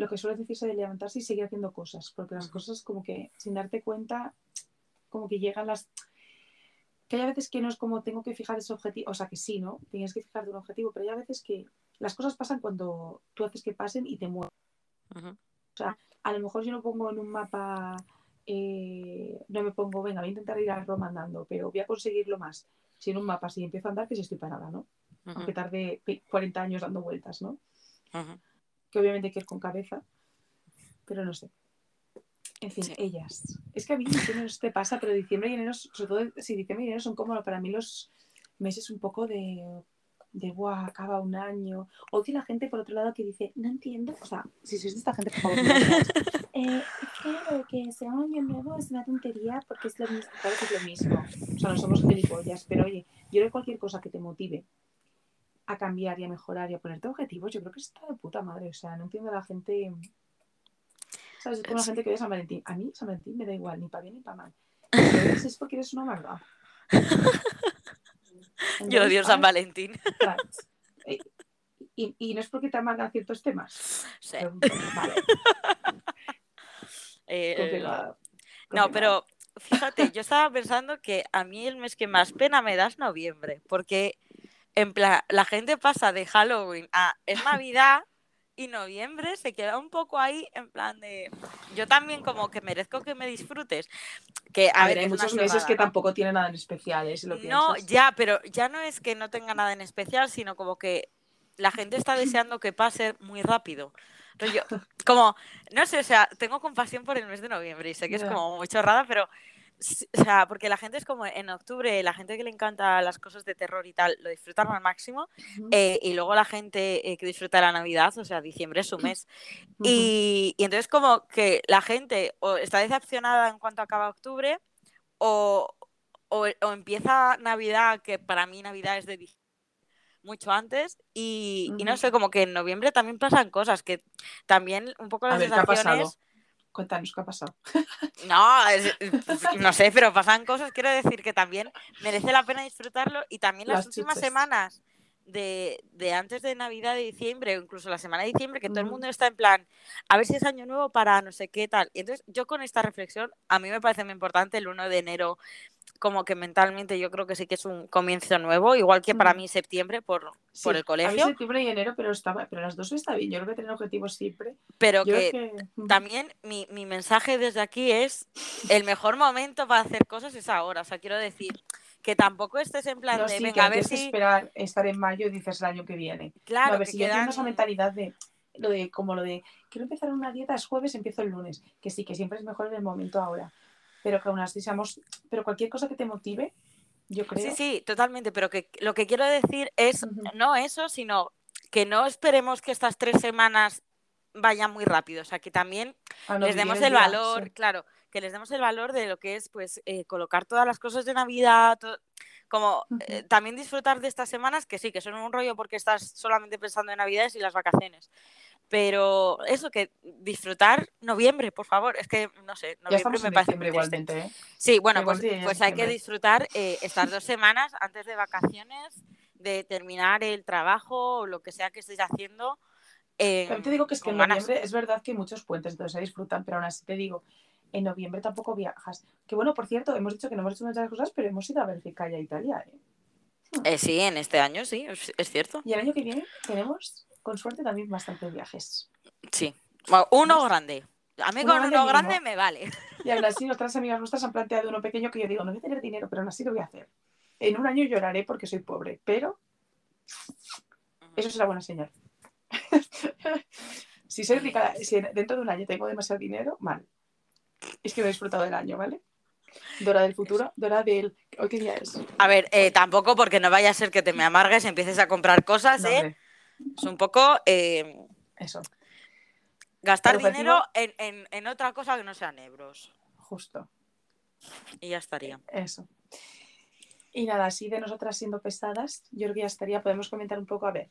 C: lo que suele decirse de levantarse y seguir haciendo cosas, porque las cosas como que sin darte cuenta, como que llegan las... Que hay a veces que no es como tengo que fijar ese objetivo, o sea que sí, ¿no? Tienes que fijarte un objetivo, pero hay a veces que las cosas pasan cuando tú haces que pasen y te mueves
A: Ujú.
C: a lo mejor yo no pongo en un mapa, eh, no me pongo, venga, voy a intentar ir a Roma andando, pero voy a conseguirlo más. Si en un mapa, si empiezo a andar, que si estoy parada, ¿no? Aunque tarde pe- 40 años dando vueltas, ¿no?
A: Ujú.
C: Que obviamente hay que ir con cabeza, pero no sé. En fin,
A: Sí.
C: ellas. Es que a mí no te pasa, pero diciembre y enero, sobre todo si diciembre y enero son como para mí los meses un poco de, de buah, acaba un año. O que la gente, por otro lado, que dice, no entiendo, o sea, si sois de esta gente, por favor, no. Eh, que sea un año nuevo es una tontería porque es lo mismo, claro que es lo mismo. O sea, no somos gilipollas, pero oye, yo creo que cualquier cosa que te motive a cambiar y a mejorar y a ponerte objetivos, yo creo que está de puta madre. O sea, no entiendo a la gente. ¿Sabes? Es como la gente que ve San Valentín. A mí San Valentín me da igual, ni para bien ni para mal. Pero es porque eres una amargada.
A: Yo odio San
C: Valentín.
A: Valentín.
C: Y, y no es porque te amargan ciertos temas.
A: Sí.
C: Vale,
A: Eh,
C: confirmado.
A: No, pero fíjate, yo estaba pensando que a mí el mes que más pena me da es noviembre, porque en plan, la gente pasa de Halloween a es Navidad y noviembre se queda un poco ahí en plan de yo también como que merezco que me disfrutes. Que a,
C: A
A: ver,
C: hay muchos meses que
A: ¿no?
C: tampoco tienen nada en especial, ¿eh? Si lo
A: No,
C: piensas.
A: ya, pero ya no es que no tenga nada en especial, sino como que la gente está deseando que pase muy rápido. Rollo, como, no sé, o sea, tengo compasión por el mes de noviembre y sé que es como muy chorrada, pero, o sea, porque la gente es como en octubre, la gente que le encanta las cosas de terror y tal, lo disfrutan al máximo,
C: Ujú.
A: eh, y luego la gente eh, que disfruta la Navidad, o sea, diciembre es su mes.
C: Ujú.
A: Y, y entonces como que la gente o está decepcionada en cuanto acaba octubre o, o, o empieza Navidad, que para mí Navidad es de mucho antes, y, y no sé, como que en noviembre también pasan cosas, que también un poco
C: A
A: las
C: ver, ¿qué ha pasado?
A: sensaciones...
C: Cuéntanos qué ha pasado.
A: No, es- no sé, pero pasan cosas, quiero decir que también merece la pena disfrutarlo y también las,
C: Las
A: últimas
C: chuches.
A: semanas de, de antes de Navidad, de diciembre, o incluso la semana de diciembre, que todo el mundo está en plan, a ver si es año nuevo para no sé qué tal. Y entonces yo con esta reflexión, a mí me parece muy importante el 1 de enero, como que mentalmente yo creo que sí que es un comienzo nuevo, igual que para mí septiembre por,
C: Sí,
A: por el
C: A mí
A: colegio,
C: septiembre y enero, pero, estaba, pero las dos está bien. Yo creo que tener objetivos siempre.
A: pero
C: Yo
A: que
C: que.
A: También mi, mi mensaje desde aquí es el mejor momento para hacer cosas es ahora. O sea, quiero decir que tampoco estés en plan
C: No,
A: de
C: sí, que
A: venga,
C: no
A: a ver
C: que
A: si.
C: esperar estar en mayo y dices el año que viene. No,
A: Claro,
C: a ver,
A: que
C: si yo entiendo esa mentalidad de lo de como lo de quiero empezar una dieta es jueves, empiezo el lunes. Que sí, que siempre es mejor en el momento ahora. Pero que aún así seamos. Pero cualquier cosa que te motive, yo creo.
A: Sí, sí, totalmente. Pero que lo que quiero decir es no eso, sino que no esperemos que estas tres semanas vayan muy rápido. O sea, que también
C: no
A: les demos
C: el día,
A: valor,
C: sí.
A: claro, que les demos el valor de lo que es, pues, eh, colocar todas las cosas de Navidad, como eh, también disfrutar de estas semanas, que sí, que son un rollo porque estás solamente pensando en Navidades y las vacaciones. Pero eso, que disfrutar noviembre, por favor, es que, no sé, noviembre me parece muy
C: igualmente, ¿eh?
A: Sí, bueno, pues, pues hay que disfrutar eh, estas dos semanas antes de vacaciones, de terminar el trabajo o lo que sea que estéis haciendo. eh,
C: También te digo que es que en noviembre es verdad que hay muchos puentes, entonces se disfrutan, pero aún así te digo, en noviembre tampoco viajas. Que bueno, por cierto, hemos dicho que no hemos hecho muchas cosas, pero hemos ido a Bélgica y a Italia, ¿eh?
A: Eh, sí, en este año sí, es, es cierto.
C: Y el año que viene tenemos con suerte también bastantes viajes.
A: Sí. Bueno, uno grande. A mí
C: Uno
A: con
C: grande
A: uno grande me vale.
C: Y aún así, otras amigas nuestras han planteado uno pequeño que yo digo, no voy a tener dinero, pero aún así lo voy a hacer. En un año lloraré porque soy pobre, pero eso será buena señal. si soy rica, si dentro de un año tengo demasiado dinero, mal. Es que no he disfrutado del año, ¿vale? Dora del futuro, Dora del... ¿Hoy qué día es?
A: A ver, eh, tampoco porque no vaya a ser que te me amargues y empieces a comprar cosas, ¿eh? Es un poco eh,
C: eso,
A: gastar dinero en, en- en otra cosa que no sean euros.
C: justo.
A: Y ya estaría.
C: Eso. Y nada, así de nosotras siendo pesadas, yo creo que ya estaría, podemos comentar un poco, a ver,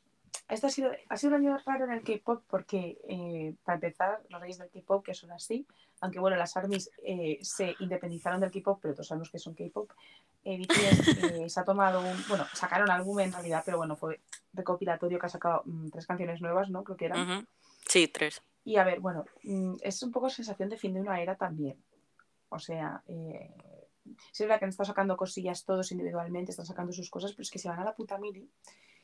C: ha sido, ha sido un año raro en el K-pop porque, eh, para empezar, los reyes del K-pop, que son así, aunque bueno, las ARMYs eh, se independizaron del K-pop, pero todos sabemos que son K-pop, eh, BTS eh, se ha tomado un, bueno, sacaron álbum en realidad, pero bueno, fue recopilatorio que ha sacado mm, tres canciones nuevas, ¿no? Creo que eran.
A: Ujú. Sí, tres.
C: Y a ver, bueno, mm, es un poco sensación de fin de una era también. O sea, eh, sí es verdad que han estado sacando cosillas todos individualmente, están sacando sus cosas, pero es que se van a la puta mili,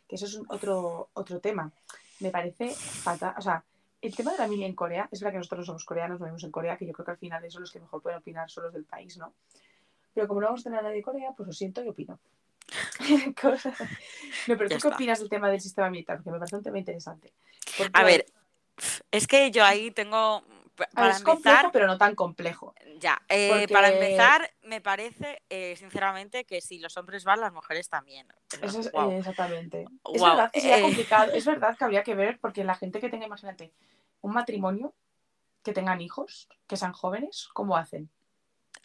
C: que eso es un- otro, otro tema. Me parece fatal. O sea, el tema de la mili en Corea, es verdad que nosotros no somos coreanos, no vivimos en Corea, que yo creo que al final eso los que mejor pueden opinar son los del país, ¿no? Pero como no vamos a tener a nadie de Corea, pues lo siento y opino. No, pero
A: Ya
C: ¿tú qué opinas del tema del sistema militar? Porque me parece un tema interesante. Porque,
A: A ver, es que yo ahí tengo. Para
C: es complejo, pero no tan complejo.
A: ya. eh,
C: porque-
A: Para empezar, me parece, eh, sinceramente, que si los hombres van, las mujeres también.
C: Eso es, exactamente. Es verdad que sería
A: eh.
C: complicado. Es verdad que habría que ver, porque la gente que tenga, imagínate, un matrimonio, que tengan hijos, que sean jóvenes, ¿cómo hacen?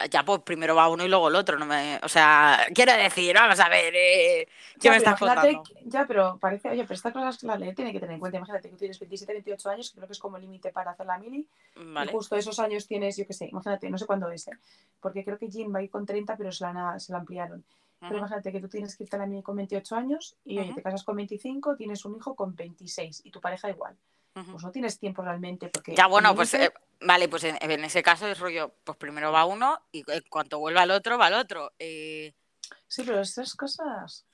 A: Ya, pues primero va uno y luego el otro. No me... O sea, quiero decir, vamos a ver. eh, ¿Qué
C: Ya,
A: me
C: pero
A: estás contando?
C: que- Ya, pero parece, oye, pero estas cosas que la ley tiene que tener en cuenta. Imagínate que tú tienes 27, 28 años, que creo que es como límite para hacer la mili,
A: Vale.
C: y justo esos años tienes, yo qué sé, imagínate, no sé cuándo es, ¿eh? porque creo que Jin va a ir con 30, pero se la, se la ampliaron. Pero imagínate que tú tienes que irte a la mili con 28 años y, oye, te casas con 25, tienes un hijo con 26 y tu pareja igual. Pues no tienes tiempo realmente porque...
A: Ya, bueno, pues eh, vale, pues en, en ese caso es rollo, pues primero va uno y en cuanto vuelva el otro, va el otro. Eh,
C: Sí, pero estas cosas...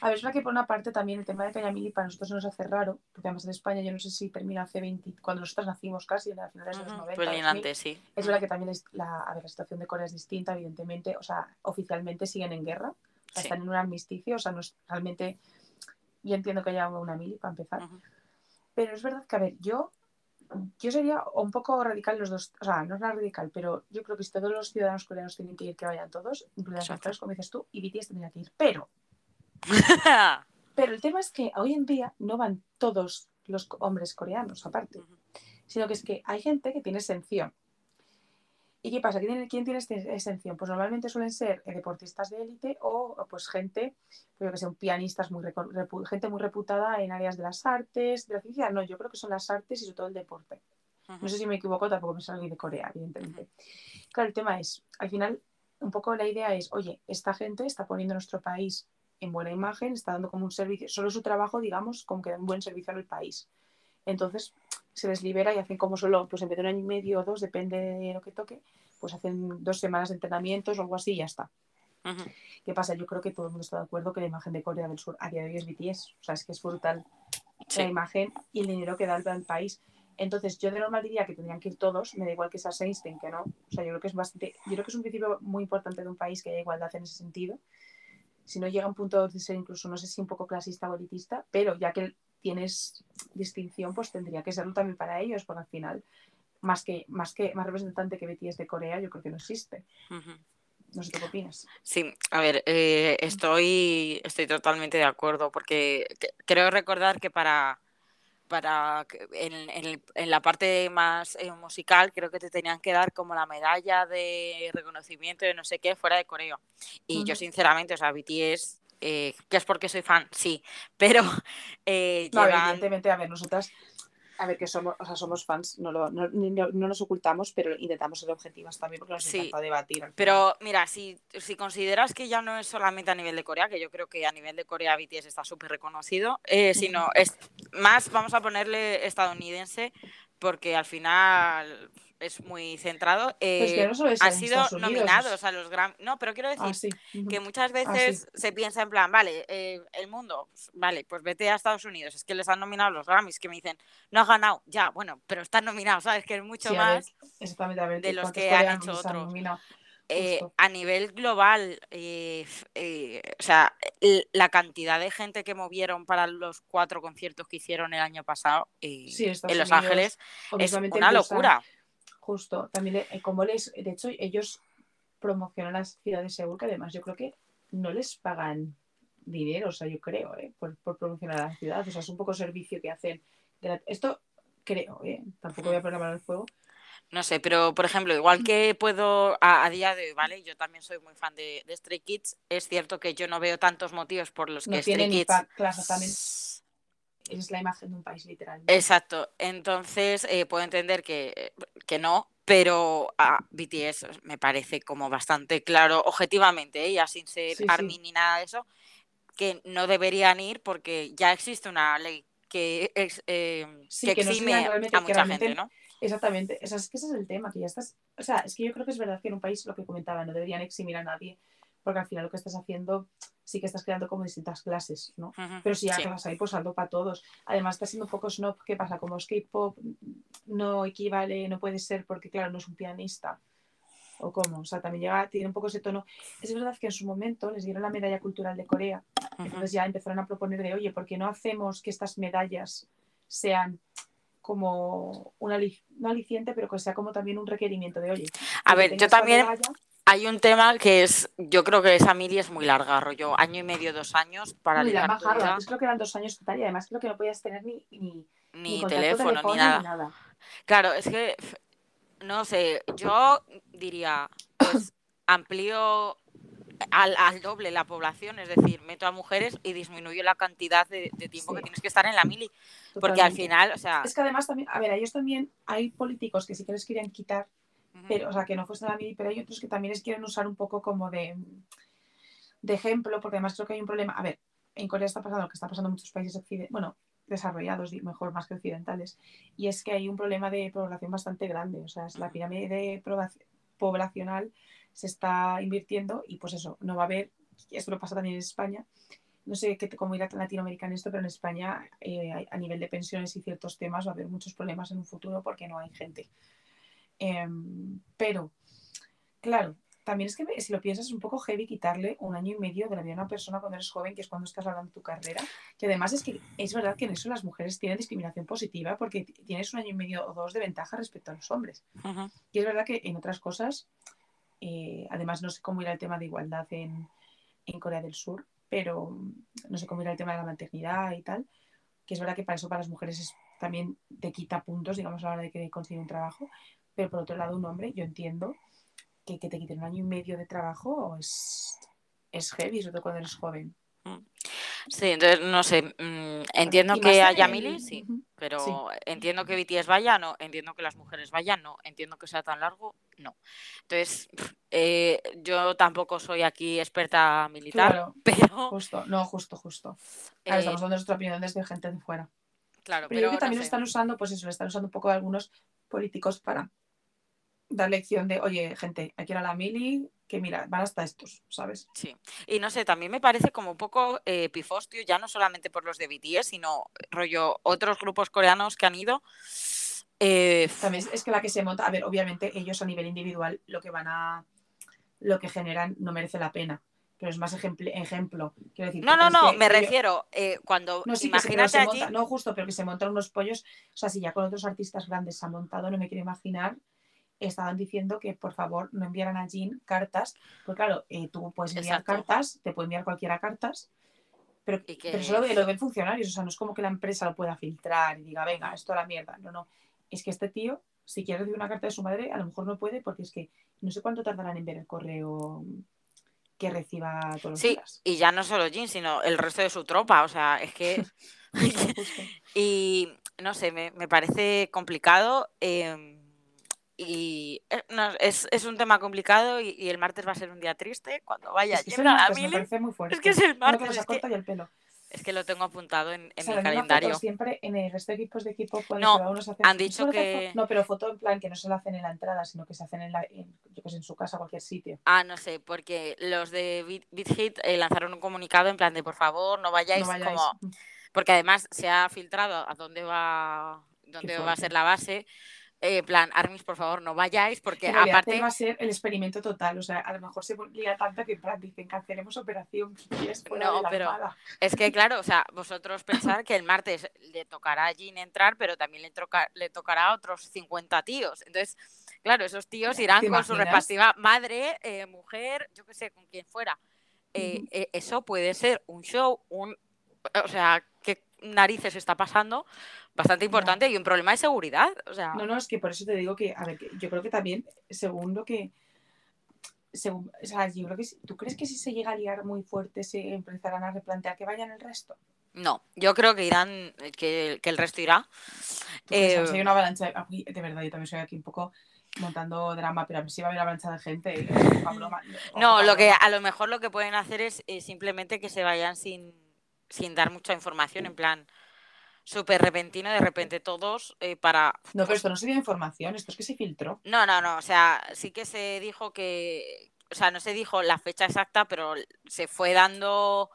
C: A ver, es verdad que por una parte también el tema de Cañamili para nosotros nos hace raro, porque además en España yo no sé si termina hace 20, cuando nosotros nacimos casi, en las finales de los
A: ujú,
C: 90.
A: pues
C: 2000.
A: linante, sí.
C: Es verdad que también es la, a ver, la situación de Corea es distinta, evidentemente, o sea, oficialmente siguen en guerra,
A: Sí.
C: están en un armisticio, o sea, no es realmente... Yo entiendo que haya una mili para empezar,
A: Ujú.
C: Pero es verdad que, a ver, yo, yo sería un poco radical los dos, o sea, no es nada radical, pero yo creo que si todos los ciudadanos coreanos tienen que ir, que vayan todos, incluidas las mujeres, como dices tú, y BTS tendría que ir. Pero, pero el tema es que hoy en día no van todos los hombres coreanos, aparte, sino que es que hay gente que tiene exención. ¿Y qué pasa? ¿Quién tiene, quién tiene este- exención? Pues normalmente suelen ser eh, deportistas de élite o pues gente, pues yo que sé, un pianistas muy gente muy reputada en áreas de las artes, de la ciencia. No, yo creo que son las artes y sobre todo el deporte. No sé si me equivoco, tampoco me sale de Corea, evidentemente. Claro, el tema es, al final, un poco la idea es, oye, esta gente está poniendo nuestro país en buena imagen, está dando como un servicio, solo su trabajo, digamos, como que da un buen servicio al país. Entonces, se les libera y hacen como solo, pues en vez de un año y medio o dos, depende de lo que toque, pues hacen dos semanas de entrenamientos o algo así y ya está. ¿Qué pasa? Yo creo que todo el mundo está de acuerdo que la imagen de Corea del Sur a día de hoy es BTS. O sea, es que es brutal
A: Sí.
C: la imagen y el dinero que da al país. Entonces, yo de normal diría que tendrían que ir todos, me da igual que sea Einstein que no. O sea, yo creo que es bastante, yo creo que es un principio muy importante de un país que haya igualdad en ese sentido. Si no llega a un punto de ser incluso, no sé si un poco clasista o elitista, pero ya que tienes distinción, pues tendría que serlo también para ellos, porque al final, más que, más que más representante que BTS de Corea, yo creo que no existe.
A: Ujú.
C: No sé qué opinas.
A: Sí, a ver, eh, estoy, estoy totalmente de acuerdo porque que- creo recordar que para, para en, en la parte más eh, musical creo que te tenían que dar como la medalla de reconocimiento de no sé qué fuera de Corea. Y yo sinceramente, o sea, BTS, eh, que es porque soy fan, sí, pero eh,
C: No, a ver,
A: llevan-
C: evidentemente, a ver, nosotras, a ver, que somos, o sea, somos fans, no, lo, no, ni- no- no nos ocultamos, pero intentamos ser objetivas también porque nos
A: Sí,
C: encanta debatir.
A: Pero mira, si, si consideras que ya no es solamente a nivel de Corea, que yo creo que a nivel de Corea BTS está súper reconocido, eh, sino es más, vamos a ponerle estadounidense, porque al final es muy centrado, eh,
C: no
A: han sido
C: Unidos,
A: nominados
C: es-
A: a los Grammy. No, pero quiero decir
C: Ah, sí. ujú.
A: que muchas
C: Ah, sí.
A: veces se piensa en plan, vale, eh, el mundo, pues, vale, pues vete a Estados Unidos, es que les han nominado los Grammys, que me dicen, no has ganado, ya, bueno, pero están nominados, ¿sabes? Que es mucho
C: Sí,
A: más
C: Exactamente, a ver,
A: de los que han hecho
C: han
A: otros. eh, a nivel global, eh, o sea, la cantidad de gente que movieron para los cuatro conciertos que hicieron el año pasado en Los
C: Unidos,
A: Ángeles es una locura.
C: Justo, también eh, como les, de hecho, ellos promocionan las ciudades seguro que además yo creo que no les pagan dinero, o sea, yo creo, ¿eh? por, por promocionar la ciudad, o sea, es un poco servicio que hacen. gra- Esto creo, ¿eh? tampoco voy a poner la mano al fuego.
A: No sé, pero por ejemplo, igual que puedo a, a día de hoy, ¿vale? Yo también soy muy fan de, de Stray Kids. Es cierto que yo no veo tantos motivos por los
C: No
A: que Stray Kids.
C: claro, exactamente. Es la imagen de un país, literalmente.
A: Exacto. Entonces, eh, puedo entender que, que no, pero a BTS me parece como bastante claro, objetivamente, ¿eh? ya sin ser
C: Sí, sí.
A: ARMY ni nada de eso, que no deberían ir porque ya existe una ley que, ex- eh,
C: Sí,
A: que
C: que
A: exime a mucha gente, ¿no?
C: Exactamente, o sea, es que ese es el tema, que ya estás, o sea, es que yo creo que es verdad que en un país lo que comentaba, no deberían eximir a nadie, porque al final lo que estás haciendo sí que estás creando como distintas clases, ¿no? Pero si ya
A: sí.
C: vas ahí, pues algo para todos. Además, está siendo un poco snob, ¿qué pasa? Como es K-pop no equivale, no puede ser porque, claro, no es un pianista. ¿O cómo? O sea, también llega, tiene un poco ese tono. Es verdad que en su momento les dieron la medalla cultural de Corea entonces ya empezaron a proponer de, oye, ¿por qué no hacemos que estas medallas sean como un, ali- no aliciente, pero que sea como también un requerimiento de, oye,
A: A ver, yo también
C: medalla,
A: hay un tema que es, yo creo que esa mili es muy larga, rollo año y medio, dos años para
C: no, y la
A: ligar
C: más
A: tu vida,
C: Harvard, pues creo que eran dos años total y además creo que no podías tener ni, ni,
A: teléfono, ni nada. Claro, es que, no sé, yo diría, pues amplío al, al doble la población, es decir, meto a mujeres y disminuyo la cantidad de, de tiempo que tienes que estar en la mili, porque al final, o sea,
C: Es que además también, a ver, ellos también hay políticos que sí que les querían quitar, pero, o sea, que no fuesen a la mili, pero hay otros que también les quieren usar un poco como de, de ejemplo, porque además creo que hay un problema. A ver, en Corea está pasando lo que está pasando en muchos países occidentales, bueno, desarrollados, mejor más que occidentales, y es que hay un problema de población bastante grande, o sea, es la pirámide poblacional se está invirtiendo y pues eso, no va a haber, esto lo pasa también en España, no sé qué, cómo irá en esto, pero en España eh, a nivel de pensiones y ciertos temas va a haber muchos problemas en un futuro porque no hay gente. Em, pero, claro, también es que si lo piensas es un poco heavy quitarle un año y medio de la vida a una persona cuando eres joven, que es cuando estás hablando de tu carrera. Que además es que es verdad que en eso las mujeres tienen discriminación positiva porque tienes un año y medio o dos de ventaja respecto a los hombres. Y es verdad que en otras cosas, eh, además no sé cómo irá el tema de igualdad en, en Corea del Sur, pero no sé cómo irá el tema de la maternidad y tal, que es verdad que para eso para las mujeres es- también te quita puntos, digamos, a la hora de que conseguir un trabajo, pero por otro lado un hombre, yo entiendo que, que te quiten un año y medio de trabajo es, es heavy, sobre todo cuando eres joven.
A: Sí, entonces, no sé, mm, entiendo que haya
C: el-
A: mili, sí, pero entiendo que BTS vaya, no, entiendo que las mujeres vayan, no, entiendo que sea tan largo, no. Entonces, eh, yo tampoco soy aquí experta militar,
C: Claro,
A: pero,
C: justo, no, justo, justo.
A: eh,
C: Ahora estamos dando nuestra opinión desde gente de fuera.
A: claro,
C: Pero, yo
A: pero
C: creo que también
A: no
C: lo
A: sé.
C: están usando, pues eso, lo están usando un poco algunos políticos para dar lección de, oye, gente, hay que ir a la mili, que mira, van hasta estos, ¿sabes?
A: Sí, y no sé, también me parece como un poco eh, pifostio, ya no solamente por los de BTS, sino rollo otros grupos coreanos que han ido. eh,
C: También es- que la que se monta, a ver, obviamente ellos a nivel individual lo que van a, lo que generan no merece la pena, pero es más ejemplo, ejemplo. Quiero decir,
A: no, no, no, me
C: ellos-
A: refiero, eh, cuando
C: No, sí,
A: imagínate
C: se
A: allí,
C: monta- no justo, pero que se montan unos pollos. O sea, si ya con otros artistas grandes se ha montado, no me quiero imaginar. Estaban diciendo que por favor no enviaran a Jean cartas, porque claro, eh, tú puedes enviar
A: Exacto.
C: cartas, te puede enviar cualquiera cartas, pero, pero solo lo ven funcionarios, o sea, no es como que la empresa lo pueda filtrar y diga, venga, esto a la mierda. No, no. Es que este tío, si quiere recibir una carta de su madre, a lo mejor no puede, porque es que no sé cuánto tardarán en ver el correo que reciba todos los
A: sí,
C: días.
A: y ya no solo Jin, sino el resto de su tropa, o sea, es que... Y no sé, me, me parece complicado. em, y eh, no, es, es un tema complicado y, y el martes va a ser un día triste cuando vaya
C: Es que
A: a
C: me muy fuerte.
A: Es que es el
C: que
A: martes. es que-
C: ya el pelo.
A: Es que lo tengo apuntado en, en
C: O sea,
A: mi calendario.
C: siempre en el resto de equipos de equipo cuando
A: No,
C: se va uno se hace-
A: han dicho que-
C: No, pero foto en plan que no se la hacen en la entrada, sino que se hacen en, la, en, yo que sé, en su casa, cualquier sitio.
A: Ah, no sé, porque los de Beat, Beat Hit eh, lanzaron un comunicado en plan de por favor no vayáis,
C: No vayáis.
A: como porque además se ha filtrado a dónde va dónde va a ser la base. Eh, en plan, Armis, por favor, no vayáis, porque
C: En realidad
A: aparte
C: va a ser el experimento total. O sea, a lo mejor se lía tanto que en plan dicen cancelemos operación y es fuera
A: No,
C: de la
A: pero-
C: armada.
A: Es que, claro, o sea, vosotros pensar que el martes le tocará a Jean entrar, pero también le, toca- le tocará a otros 50 tíos. Entonces, claro, esos tíos irán
C: ¿Te
A: con su respectiva madre, eh, mujer, yo qué sé, con quien fuera. Eh, eh, eso puede ser un show, un... O sea, ¿qué narices está pasando? Bastante importante y un problema de seguridad. O sea,
C: No, no, es que por eso te digo que, a ver, que yo creo que también, según lo que. Según, o sea, yo creo que si- ¿Tú crees que si se llega a liar muy fuerte se empezarán a replantear que vayan el resto?
A: no, yo creo que irán, eh, que, que el resto irá. Eh,
C: si hay una avalancha. de- de verdad, yo también soy aquí un poco montando drama, pero a si va a haber avalancha de gente. eh, broma,
A: No, lo que a lo mejor lo que pueden hacer es eh, simplemente que se vayan sin, sin dar mucha información, en plan súper repentino, de repente todos eh, para...
C: No, pero esto no sería información, esto es que se filtró.
A: No, no, no, o sea, sí que se dijo que, o sea, no se dijo la fecha exacta, pero se fue dando,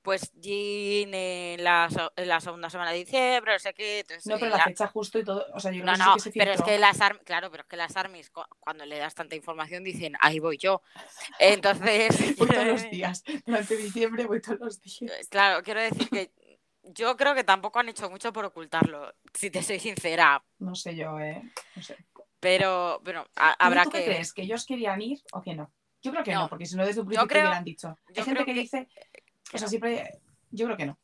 A: pues, Jean en la, se- en la segunda semana de diciembre, no sé qué, entonces,
C: No, pero
A: eh,
C: la
A: ya-
C: fecha justo y todo. O sea, yo
A: No, no,
C: que se
A: pero es que las armas, claro, pero es que las armies, cu- cuando le das tanta información, dicen, ahí voy yo. Entonces,
C: Voy todos los días. Durante diciembre voy todos los días.
A: Claro, quiero decir que yo creo que tampoco han hecho mucho por ocultarlo, si te soy sincera.
C: No sé yo, ¿eh? No sé.
A: Pero, bueno, ha-
C: ¿Tú-
A: habrá
C: ¿Tú qué
A: que.
C: crees? ¿Que ellos querían ir o que no? Yo creo que no,
A: No.
C: porque si no desde un principio
A: creo-
C: hubieran dicho.
A: yo
C: Hay gente
A: creo
C: que,
A: que-
C: dice, o sea, siempre, yo creo que no.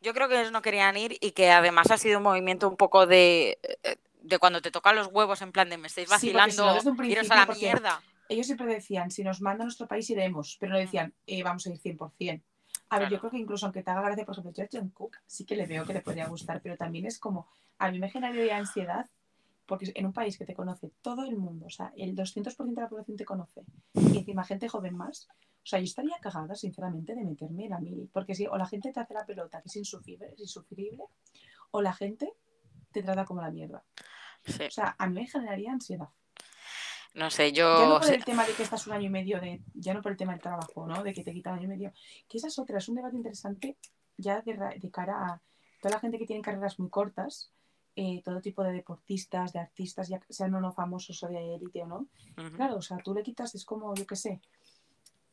A: Yo creo que ellos no querían ir y que además ha sido un movimiento un poco de. eh, de cuando te tocan los huevos, en plan de me estáis
C: Sí, si
A: vacilando,
C: desde un
A: iros a la mierda.
C: Ellos siempre decían, si nos manda a nuestro país iremos, pero no decían, eh, vamos a ir 100%. A ver, yo creo que incluso aunque te haga gracia, por ejemplo, yo John Cook sí que le veo que le podría gustar, pero también es como, a mí me generaría ansiedad, porque en un país que te conoce todo el mundo, o sea, el 200% de la población te conoce, y encima gente joven más, o sea, yo estaría cagada, sinceramente, de meterme en la mili, porque si o la gente te hace la pelota, que es insufrible, es insufrible o la gente te trata como la mierda.
A: Sí,
C: O sea, a mí me generaría ansiedad.
A: No sé,
C: Ya no
A: yo.
C: por el tema de que estás un año y medio, de, ya no por el tema del trabajo, ¿no? De que te quitan año y medio. Que esa es otra, es un debate interesante ya de, de cara a toda la gente que tiene carreras muy cortas, eh, todo tipo de deportistas, de artistas, ya sean o no famosos o de élite o no. Claro, o sea, tú le quitas, es como, yo qué sé,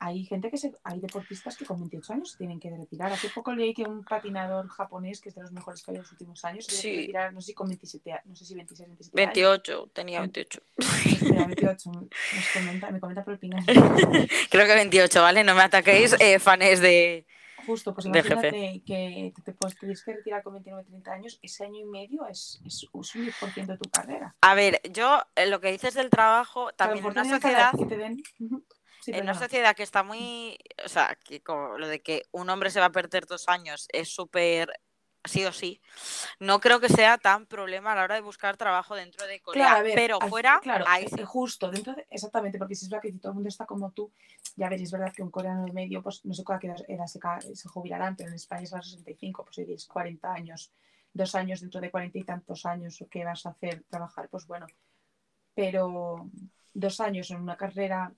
C: hay gente que se, hay deportistas que con 28 años se tienen que retirar. Hace poco leí que un patinador japonés, que es de los mejores que hay en los últimos años, se tiene que
A: Sí.
C: retirar, no sé si con 27, a- no sé si 26, 27 años.
A: 28, tenía 28.
C: Espera, 28, nos comenta, me comenta por el pingón.
A: Creo que 28, ¿vale? No me ataquéis, eh, fans de.
C: Justo, pues imagínate que te, te, pues, tienes que retirar con 29 30 años, ese año y medio es, es, es un 10% de tu carrera.
A: A ver, yo eh, lo que dices del trabajo, también en una sociedad.
C: que te den... Sí,
A: en una sociedad que está muy, o sea, que como lo de que un hombre se va a perder dos años es súper sí o sí, no creo que sea tan problema a la hora de buscar trabajo dentro de Corea,
C: Claro, ver,
A: pero fuera,
C: claro,
A: ahí sí.
C: justo, dentro de, exactamente, porque si es verdad que si todo el mundo está como tú, ya veréis, es verdad que un coreano de medio, pues no sé a qué edad edad se, se jubilarán, pero en España es a los 65, pues si tienes 40 años, dos años dentro de 40 y tantos años, ¿qué vas a hacer? Trabajar, pues bueno, pero dos años en una carrera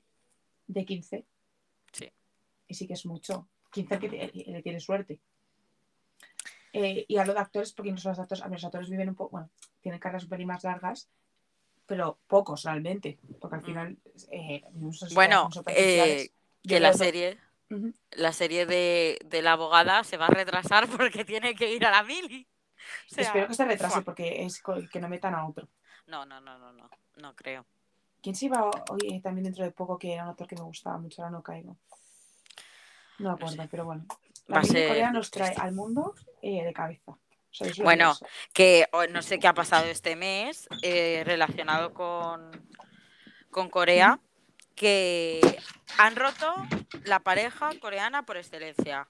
C: de 15,
A: Sí.
C: y sí que es mucho, 15 que le tiene suerte. Eh, y hablo de actores porque incluso los actores, a ver, los actores viven un poco, bueno, tienen carreras un pelín más largas, pero pocos realmente, porque al
A: Mm.
C: final eh,
A: Bueno, eh, que la serie, la serie de, de la abogada se va a retrasar porque tiene que ir a la mili. O sea,
C: Espero que se retrase porque es que no metan a otro.
A: No, no, no, no, no, no creo.
C: ¿Quién se iba hoy también dentro de poco que era un actor que me gustaba mucho? Ahora no caigo. No me acuerdo,
A: sé.
C: pero bueno. La
A: ser
C: Corea nos trae al mundo eh, de cabeza. O sea, es
A: Bueno, que o- no sé qué ha pasado este mes eh, relacionado con, con Corea, que han roto la pareja coreana por excelencia.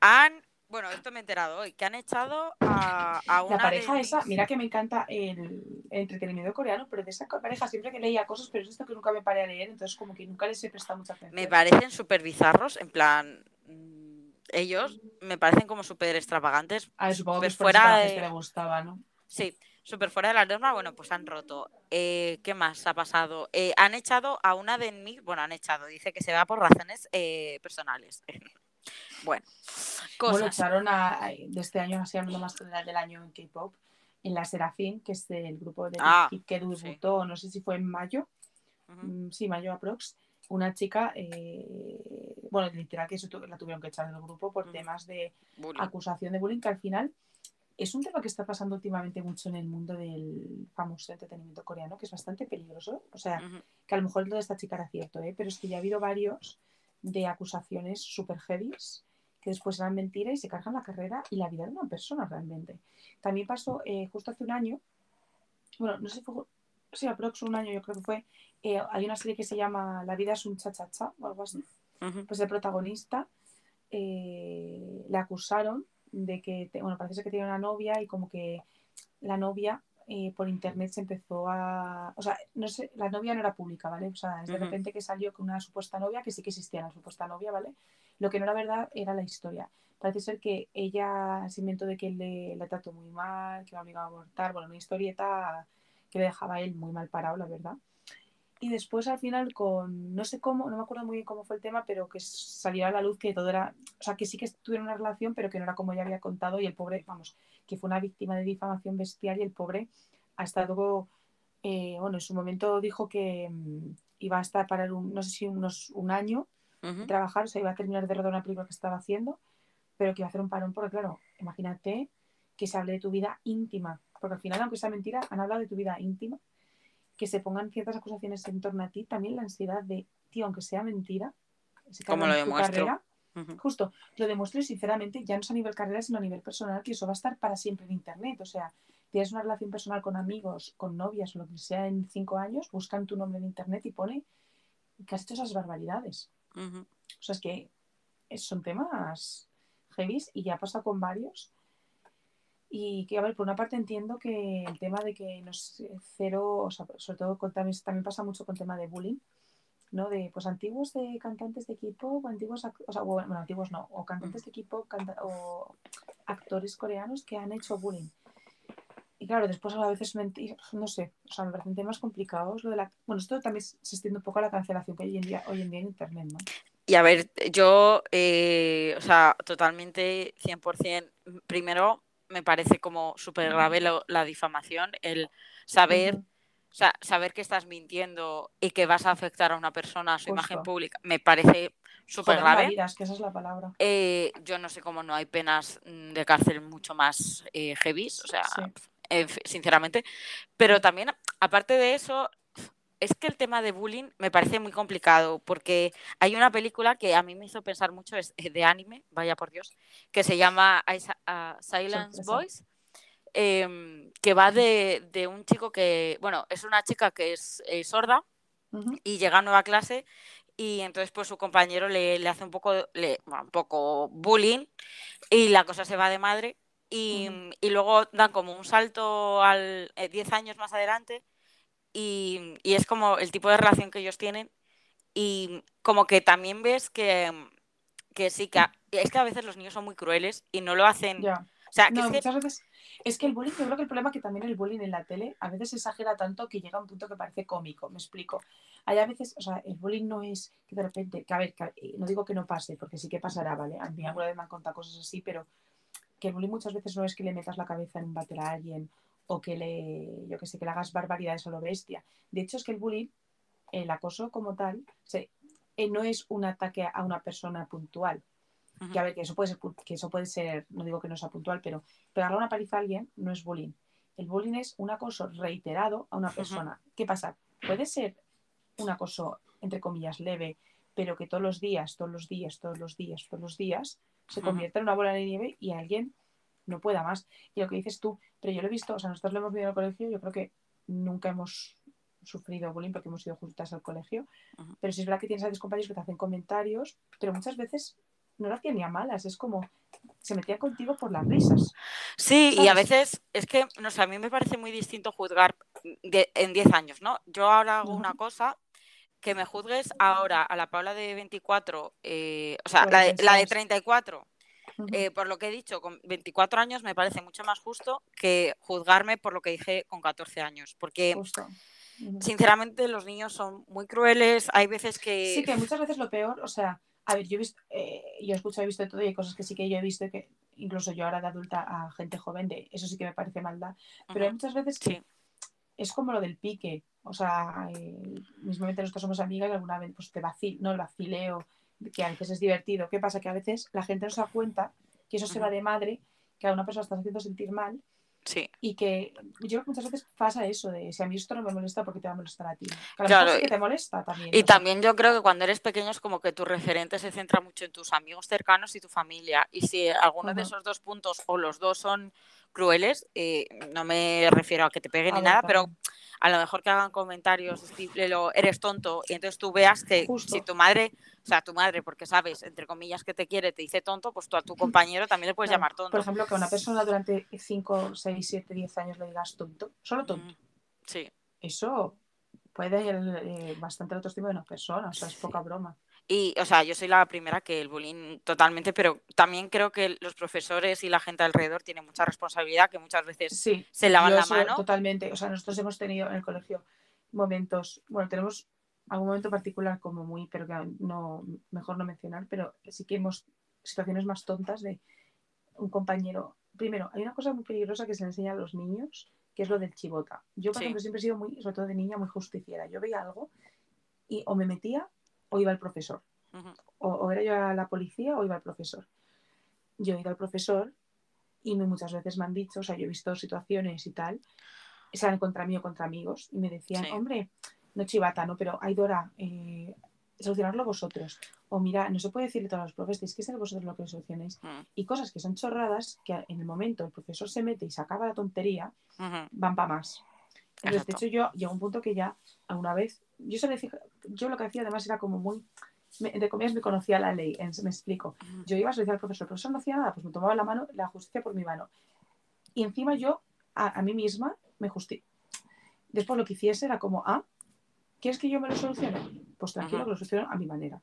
A: Han, bueno, esto me he enterado hoy, que han echado a, a una
C: La pareja
A: de
C: esa, mira que me encanta el, entretenimiento coreano, pero de esa pareja siempre que leía cosas, pero es esto que nunca me paré a leer, entonces como que nunca les he prestado mucha atención.
A: me parecen súper bizarros, en plan, mm, ellos me parecen como súper extravagantes.
C: A ver, supongo que es que
A: fuera de-
C: gente le gustaba, ¿no?
A: Sí, súper fuera de la norma, bueno, pues han roto. Eh, ¿Qué más ha pasado? Eh, han echado a una de mis, bueno, han echado, dice que se va por razones eh, personales. bueno,
C: Bueno, echaron a, a- de este año, así hablando más general del año en K-pop, en la Serafín, que es el grupo de
A: Ah,
C: que debutó, no sé si fue en mayo, mm, sí, mayo aprox, una chica, eh, bueno, literal que eso la tuvieron que echar del grupo por temas de
A: bullying.
C: acusación de bullying, que al final es un tema que está pasando últimamente mucho en el mundo del famoso entretenimiento coreano, que es bastante peligroso. O sea, que a lo mejor lo de esta chica era cierto, ¿eh? pero es que ya ha habido varios de acusaciones super heavies que después eran mentiras y se cargan la carrera y la vida de una persona realmente. También pasó eh, justo hace un año, bueno, no sé si fue, sí, aprox un año yo creo que fue, eh, hay una serie que se llama La vida es un cha-cha-cha o algo así pues el protagonista eh, le acusaron de que, bueno, parece ser que tenía una novia y como que la novia eh, por internet se empezó a, o sea, no sé, la novia no era pública, ¿vale? O sea, es de repente que salió con una supuesta novia, que sí que existía la supuesta novia, ¿vale? Lo que no era verdad era la historia. Parece ser que ella se inventó de que le, le trató muy mal, que la obligaba a abortar, bueno, una historieta que le dejaba a él muy mal parado, la verdad. Y después al final con, no sé cómo, no me acuerdo muy bien cómo fue el tema, pero que salió a la luz que todo era, o sea, que sí que tuvieron una relación, pero que no era como ella había contado y el pobre, vamos, que fue una víctima de difamación bestial y el pobre ha estado, eh, bueno, en su momento dijo que mm, iba a estar para un, no sé si unos, un año de trabajar, o sea, iba a terminar de rodar una película que estaba haciendo, pero que iba a hacer un parón porque, claro, imagínate que se hable de tu vida íntima, porque al final, aunque sea mentira, han hablado de tu vida íntima, que se pongan ciertas acusaciones en torno a ti, también la ansiedad de, tío, aunque sea mentira, se
A: ¿Cómo lo demuestro?
C: carrera, justo, lo demuestro y sinceramente, ya no es a nivel carrera, sino a nivel personal, que eso va a estar para siempre en internet, o sea, tienes una relación personal con amigos, con novias o lo que sea en cinco años, buscan tu nombre en internet y pone que has hecho esas barbaridades. O sea, es que son temas heavy y ya pasa con varios. Y que, a ver, por una parte entiendo que el tema de que no sé, cero, o sea, sobre todo con, también, también pasa mucho con el tema de bullying, ¿no? De, pues, antiguos de cantantes de equipo, o antiguos, o sea, bueno, antiguos no, o cantantes de equipo o actores coreanos que han hecho bullying. Y claro, después a veces mentir, no sé, o sea, me parecen temas complicados. Lo de la, bueno, esto también se extiende un poco a la cancelación que hay hoy en día, hoy en, día en Internet, ¿no?
A: Y a ver, yo, eh, o sea, totalmente 100%, primero me parece como súper grave lo- la difamación, el saber, o sea, saber que estás mintiendo y que vas a afectar a una persona, a su imagen pública, me parece súper grave.
C: vida, es que esa es la palabra.
A: Eh, yo no sé cómo no hay penas mm, de cárcel mucho más eh, heavies, o sea,
C: Sí.
A: Eh, sinceramente. Pero también, aparte de eso, es que el tema de bullying me parece muy complicado, porque hay una película que a mí me hizo pensar mucho, es eh, de anime, vaya por Dios, que se llama Silence
C: Sorpresa.
A: Boys, em, que va de, de un chico que, bueno, es una chica que es eh, sorda y llega a nueva clase y entonces pues su compañero le, le hace un poco, le, bueno, un poco bullying y la cosa se va de madre y,
C: Ujú.
A: y luego dan como un salto al eh, 10 años más adelante y, y es como el tipo de relación que ellos tienen y como que también ves que, que sí, que a- es que a veces los niños son muy crueles y no lo hacen, o sea, que
C: No,
A: es que
C: muchas veces. Es que el bullying, yo creo que el problema es que también el bullying en la tele a veces exagera tanto que llega a un punto que parece cómico. Me explico. Hay a veces, o sea, el bullying no es que de repente, que a ver, que, eh, no digo que no pase, porque sí que pasará, ¿vale? A mí alguna vez me han contado cosas así, pero que el bullying muchas veces no es que le metas la cabeza en un váter a alguien o que le, yo que sé, que le hagas barbaridades a lo bestia. De hecho, es que el bullying, el acoso como tal, se- eh, no es un ataque a una persona puntual que a ver, que eso puede ser, que eso puede ser, no digo que no sea puntual, pero pegarle una paliza a alguien no es bullying. El bullying es un acoso reiterado a una persona. ¿Qué pasa? Puede ser un acoso, entre comillas, leve, pero que todos los días, todos los días, todos los días, todos los días, se
A: Ujú.
C: convierte en una bola de nieve y alguien no pueda más. Y lo que dices tú, pero yo lo he visto, o sea, nosotros lo hemos vivido en el colegio, yo creo que nunca hemos sufrido bullying porque hemos ido juntas al colegio, pero sí es verdad que tienes a veces compañeros que te hacen comentarios, pero muchas veces no lo hacían ni a malas, es como se metían contigo por las risas.
A: Sí, y a veces es que, no sé, a mí me parece muy distinto juzgar de- en 10 años, ¿no? Yo ahora hago una cosa que me juzgues ahora a la Paula de 24, eh, o sea, la de, la de
C: pensabas.
A: 34, eh, por lo que he dicho, con 24 años me parece mucho más justo que juzgarme por lo que dije con 14 años, porque sinceramente los niños son muy crueles, hay veces que...
C: Sí, que muchas veces lo peor, o sea, a ver, yo he visto, eh, yo he escuchado, he visto todo y hay cosas que sí que yo he visto que incluso yo ahora de adulta a gente joven, de eso sí que me parece maldad, pero hay muchas veces que es como lo del pique, o sea, eh, mismamente nosotros somos amigas y alguna vez pues te vacil, no el vacileo, que a veces es divertido. ¿Qué pasa? Que a veces la gente no se da cuenta que eso se va de madre, que a una persona está haciendo sentir mal.
A: Sí.
C: Y que yo creo que muchas veces pasa eso de si a mí esto no me molesta, porque te va a molestar a ti? Claro, que te molesta también.
A: Y también yo creo que cuando eres pequeño es como que tu referente se centra mucho en tus amigos cercanos y tu familia. Y si alguno de esos dos puntos o los dos son crueles, eh, no me refiero a que te peguen ni nada, pero a lo mejor que hagan comentarios estilo eres tonto y entonces tú veas que si tu madre, o sea, tu madre, porque sabes, entre comillas, que te quiere, te dice tonto, pues tú a tu compañero también le puedes llamar tonto.
C: Por ejemplo, que a una persona durante 5, 6, 7, 10 años le digas tonto, solo tonto.
A: Sí.
C: Eso puede eh, bastante el autoestima de una persona, o sea, es poca broma.
A: Y, o sea, yo soy la primera que el bullying totalmente, pero también creo que los profesores y la gente alrededor tienen mucha responsabilidad, que muchas veces se lavan la mano.
C: Totalmente. O sea, nosotros hemos tenido en el colegio momentos, bueno, tenemos algún momento particular como muy, pero que no, mejor no mencionar, pero sí que hemos situaciones más tontas de un compañero. Primero, hay una cosa muy peligrosa que se le enseña a los niños, que es lo del chivota. Yo, por ejemplo, siempre he sido muy, sobre todo de niña, muy justiciera. Yo veía algo y o me metía o iba el profesor. o, era yo a la policía o iba el profesor. Yo he ido al profesor y muchas veces me han dicho, o sea, yo he visto situaciones y tal, sean contra mí o contra amigos, y me decían, hombre, no chivata, ¿no? Pero Aidora, eh, solucionarlo vosotros. O mira, no se puede decirle a todos los profesores, que ser vosotros lo que solucionéis. Mm. Y cosas que son chorradas, que en el momento el profesor se mete y se acaba la tontería, van para más. Entonces, de hecho, yo llegó un punto que ya, alguna vez, yo, se decía, yo lo que hacía además era como muy, de comillas me conocía la ley, me explico. Yo iba a solicitar al profesor, el profesor no hacía nada, pues me tomaba la mano, la justicia por mi mano. Y encima yo, a, mí misma, me justifico. Después lo que hiciese era como, ah, ¿quieres que yo me lo solucione? Pues tranquilo, que lo soluciono a mi manera,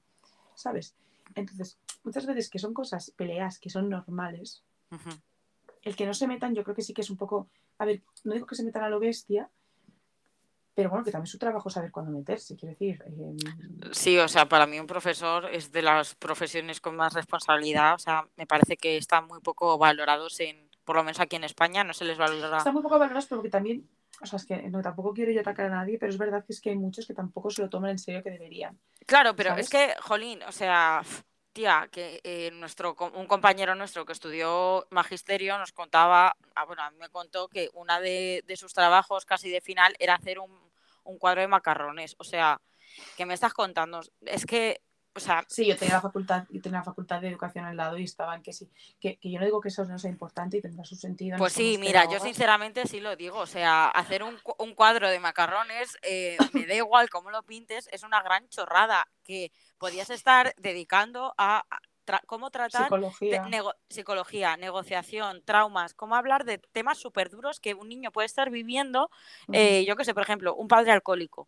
C: ¿sabes? Entonces, muchas veces que son cosas, peleas, que son normales, el que no se metan, yo creo que sí que es un poco, a ver, no digo que se metan a lo bestia, pero bueno, que también es su trabajo saber cuándo meterse, quiero decir. Em,
A: sí, o sea, para mí un profesor es de las profesiones con más responsabilidad, o sea, me parece que están muy poco valorados en, por lo menos aquí en España, no se les valora.
C: Están muy poco valorados porque también, o sea, es que no, tampoco quiero yo atacar a nadie, pero es verdad que es que hay muchos que tampoco se lo toman en serio que deberían.
A: Claro, pero es que, Jolín, o sea, tía, que eh, nuestro, un compañero nuestro que estudió magisterio nos contaba, ah, bueno, a mí me contó que una de, de sus trabajos casi de final era hacer un un cuadro de macarrones. O sea, ¿qué me estás contando? Es que, o sea...
C: Sí, yo tenía la facultad, yo tenía la facultad de educación al lado y estaban que sí, que, yo no digo que eso no sea importante y tendrá su sentido.
A: Pues sí, mira, yo sinceramente sí lo digo. O sea, hacer un, cuadro de macarrones, eh, me da igual cómo lo pintes, es una gran chorrada que podías estar dedicando a cómo tratar
C: psicología.
A: psicología, negociación, traumas, cómo hablar de temas súper duros que un niño puede estar viviendo. Eh, yo qué sé, por ejemplo, un padre alcohólico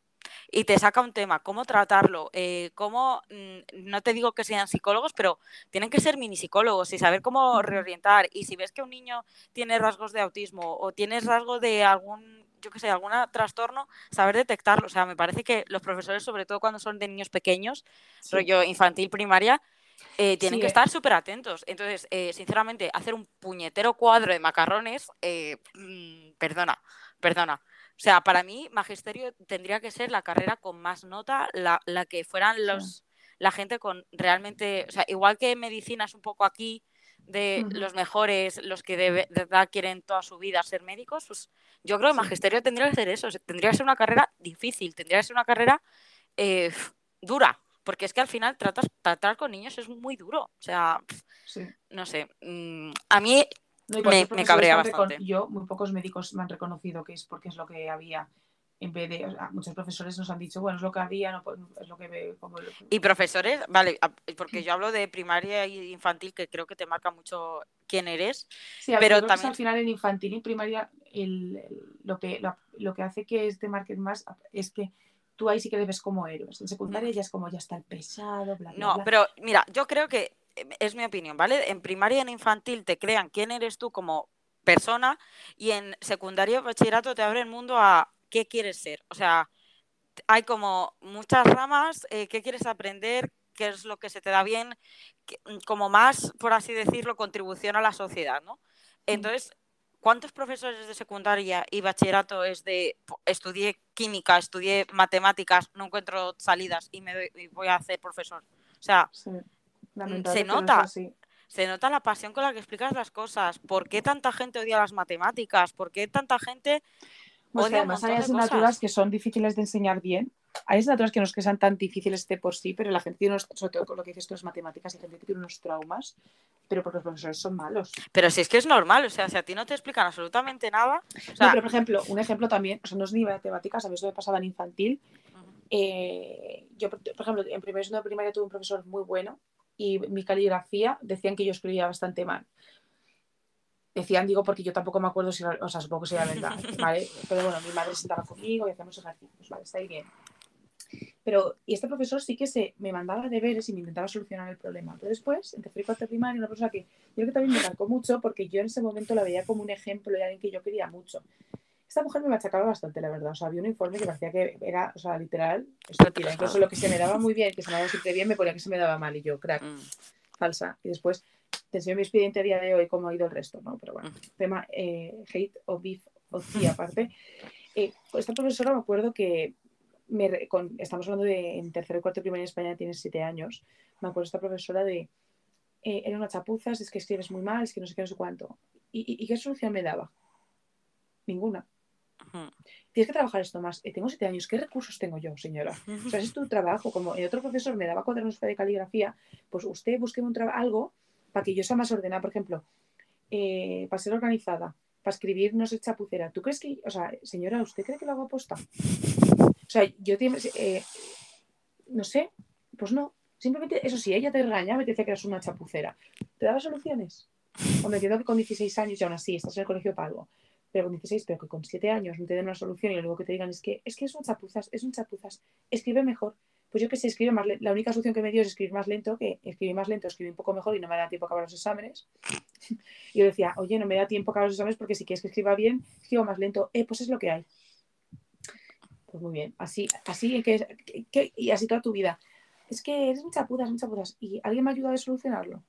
A: y te saca un tema, cómo tratarlo, eh, cómo, mm, no te digo que sean psicólogos, pero tienen que ser mini psicólogos y saber cómo reorientar. Y si ves que un niño tiene rasgos de autismo o tiene rasgos de algún yo qué sé, algún trastorno, saber detectarlo. O sea, me parece que los profesores, sobre todo cuando son de niños pequeños, rollo infantil, primaria, eh, tienen que eh. estar súper atentos. Entonces, eh, sinceramente, hacer un puñetero cuadro de macarrones, mm, perdona, perdona. O sea, para mí, magisterio tendría que ser la carrera con más nota, la, que fueran los, la gente con realmente, o sea, igual que medicina es un poco aquí de los mejores, los que de, verdad quieren toda su vida ser médicos, pues yo creo que magisterio tendría que ser eso, tendría que ser una carrera difícil, tendría que ser una carrera dura, porque es que al final tratas, tratar con niños es muy duro. O sea, no sé. Mm, a mí me, cabrea bastante.
C: yo, muy pocos médicos me han reconocido que es porque es lo que había. En vez de, muchos profesores nos han dicho, bueno, es lo que había, no, es lo que ve.
A: Y profesores, vale, porque yo hablo de primaria y infantil, que creo que te marca mucho quién eres.
C: Sí, pero también... al final en infantil y primaria lo, que, lo, que hace que te marquen más es que tú ahí sí que como héroes. En secundaria ya es como ya está el pesado, bla, bla,
A: No, pero mira, yo creo que es mi opinión, ¿vale? En primaria y en infantil te crean quién eres tú como persona y en secundaria y bachillerato te abre el mundo a qué quieres ser. O sea, hay como muchas ramas, eh, qué quieres aprender, qué es lo que se te da bien, mm, como más, por así decirlo, contribución a la sociedad, ¿no? Entonces, ¿cuántos profesores de secundaria y bachillerato es de estudié química, estudié matemáticas, no encuentro salidas y me voy a hacer profesor? O sea, mm, se nota. se nota la pasión con la que explicas las cosas. ¿Por qué tanta gente odia las matemáticas? ¿Por qué tanta gente
C: pues además hay asignaturas que son difíciles de enseñar bien. Hay asignaturas que no es que sean tan difíciles de por sí, pero la gente tiene unos, sobre todo con lo que dices tú, las matemáticas, hay gente que tiene unos traumas, pero porque los profesores son malos.
A: Pero si es que es normal, o sea, si a ti no te explican absolutamente nada.
C: pero por ejemplo, un ejemplo también, o sea, no es ni matemáticas, a mí eso me pasaba en infantil. Eh, yo, por ejemplo, en primer segundo de primaria tuve un profesor muy bueno y mi caligrafía decían que yo escribía bastante mal decían, digo, porque yo tampoco me acuerdo si, o sea, supongo que sería verdad, ¿vale? Pero bueno, mi madre se sentaba conmigo y hacíamos ejercicios, ¿vale? Está ahí bien. Pero, y este profesor sí que se me mandaba deberes y me intentaba solucionar el problema. Pero después, en tercero y cuarto primaria, una persona que yo creo que también me marcó mucho porque yo en ese momento la veía como un ejemplo de alguien que yo quería mucho. Esta mujer me machacaba bastante, la verdad. O sea, había un informe que parecía que era, o sea, literal, estúpida. Incluso lo que se me daba muy bien, que se me daba siempre bien, me ponía que se me daba mal. Y yo, crack, mm. falsa. Y después te enseño mi expediente a día de hoy cómo ha ido el resto, ¿no? Pero bueno, tema eh, hate o beef o sí aparte. Eh, esta profesora me acuerdo que me, con, estamos hablando de en tercero y cuarto primaria en España tienes siete años. Me acuerdo esta profesora de eh, era una chapuza, es que escribes muy mal, es que no sé qué, no sé cuánto. ¿Y, y, qué solución me daba? Ninguna. Tienes que trabajar esto más. Eh, tengo siete años, ¿qué recursos tengo yo, señora? O sea, es tu trabajo. Como el otro profesor me daba cuadernos de caligrafía, pues usted busque un algo para que yo sea más ordenada, por ejemplo, eh, para ser organizada, para escribir no sé chapucera. ¿Tú crees que, o sea, señora, ¿usted cree que lo hago aposta? O sea, yo eh, no sé, pues no. Simplemente, eso sí, ella te regañaba y te decía que eras una chapucera. ¿Te daba soluciones? O me quedo que con 16 años y aún así estás en el colegio pago. Pero con 16, pero que con 7 años no te den una solución y único que te digan es que es que es un chapuzas, es un chapuzas, escribe mejor pues yo que sé, escribe más La única solución que me dio es escribir más lento, que escribí más lento, escribí un poco mejor y no me da tiempo a acabar los exámenes. y yo decía, oye, no me da tiempo a acabar los exámenes porque si quieres que escriba bien, escribo más lento. Eh, pues es lo que hay. Pues muy bien, así, así que, y así toda tu vida. Es que eres mucha putas, mucha putas. ¿Y alguien me ha ayudado a solucionarlo?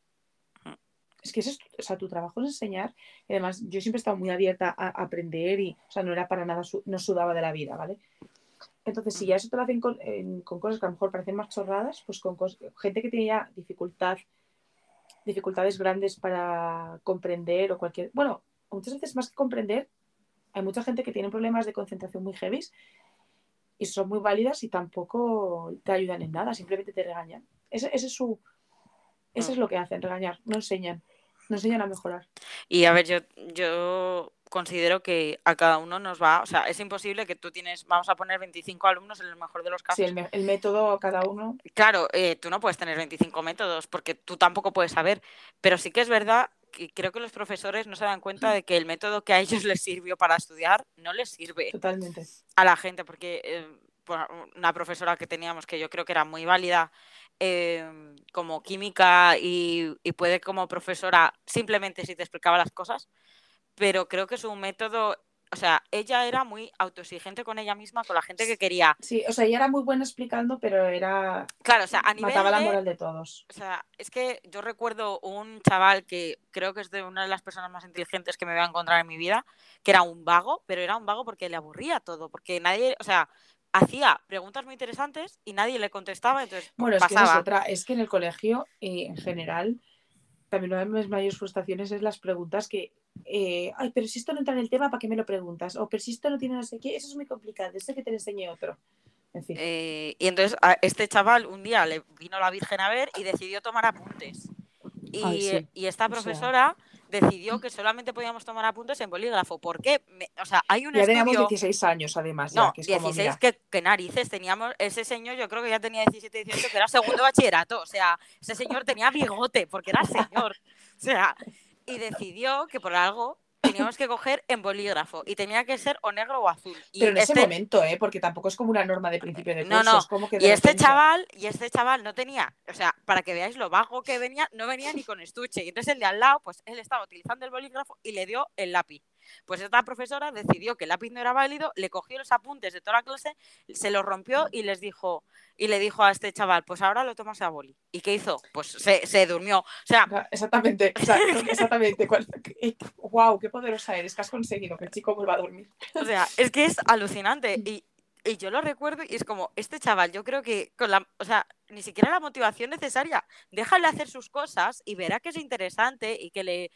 C: Es que es, o sea, tu trabajo es enseñar. Y además, yo siempre he estado muy abierta a aprender y, o sea, no era para nada, no sudaba de la vida, ¿vale? Entonces, si ya eso te lo hacen con, cosas que a lo mejor parecen más chorradas, pues con gente que tiene ya dificultad, dificultades grandes para comprender o cualquier. Bueno, muchas veces más que comprender, hay mucha gente que tiene problemas de concentración muy heavy y son muy válidas y tampoco te ayudan en nada, simplemente te regañan. Ese, es su. Eso es lo que hacen, regañar, no enseñan, no enseñan a mejorar.
A: Y a ver, yo, yo considero que a cada uno nos va, o sea, es imposible que tú tienes, vamos a poner 25 alumnos en el mejor de los casos.
C: Sí, el, método a cada uno.
A: Claro, eh, tú no puedes tener 25 métodos porque tú tampoco puedes saber, pero sí que es verdad que creo que los profesores no se dan cuenta de que el método que a ellos les sirvió para estudiar no les sirve
C: Totalmente.
A: a la gente, porque eh, una profesora que teníamos que yo creo que era muy válida eh, como química y, y puede como profesora simplemente si te explicaba las cosas, pero creo que es un método o sea, ella era muy autoexigente con ella misma, con la gente que quería.
C: Sí, o sea, ella era muy buena explicando, pero era.
A: Claro, o sea, a nivel.
C: Mataba la moral de todos.
A: O sea, es que yo recuerdo un chaval que creo que es de una de las personas más inteligentes que me voy a encontrar en mi vida, que era un vago, pero era un vago porque le aburría todo, porque nadie, o sea, hacía preguntas muy interesantes y nadie le contestaba, entonces.
C: Bueno,
A: pasaba.
C: es que es otra, es que en el colegio, eh, en general, también una de mis mayores frustraciones es las preguntas que eh, ay, pero si esto no entra en el tema, ¿para qué me lo preguntas? O, pero si esto no tiene no sé qué, eso es muy complicado, este que te enseñe otro. En fin.
A: Eh, y entonces a este chaval un día le vino la Virgen a ver y decidió tomar apuntes. Y, y esta profesora decidió que solamente podíamos tomar apuntes en bolígrafo. ¿Por qué? o sea, hay un
C: ya teníamos 16 años, además.
A: no, 16, que, narices teníamos. Ese señor, yo creo que ya tenía 17, 18, que era segundo bachillerato. O sea, ese señor tenía bigote, porque era señor. O sea, y decidió que por algo teníamos que coger en bolígrafo y tenía que ser o negro o azul. Y
C: Pero en ese
A: este-
C: momento, ¿eh? Porque tampoco es como una norma de principio de curso.
A: No, no.
C: es como que
A: Y este
C: repente-
A: chaval, y este chaval no tenía, o sea, para que veáis lo vago que venía, no venía ni con estuche. Y entonces el de al lado, pues él estaba utilizando el bolígrafo y le dio el lápiz. Pues esta profesora decidió que el lápiz no era válido, le cogió los apuntes de toda la clase, se los rompió y les dijo, y le dijo a este chaval, pues ahora lo tomas a boli. ¿Y qué hizo? Pues se, se durmió. O sea,
C: Exactamente, o sea, exactamente. wow, qué poderosa eres, que has conseguido que el chico vuelva a dormir.
A: O sea, es que es alucinante. Y, y yo lo recuerdo y es como, este chaval, yo creo que con la, o sea, ni siquiera la motivación necesaria. Déjale hacer sus cosas y verá que es interesante y que le,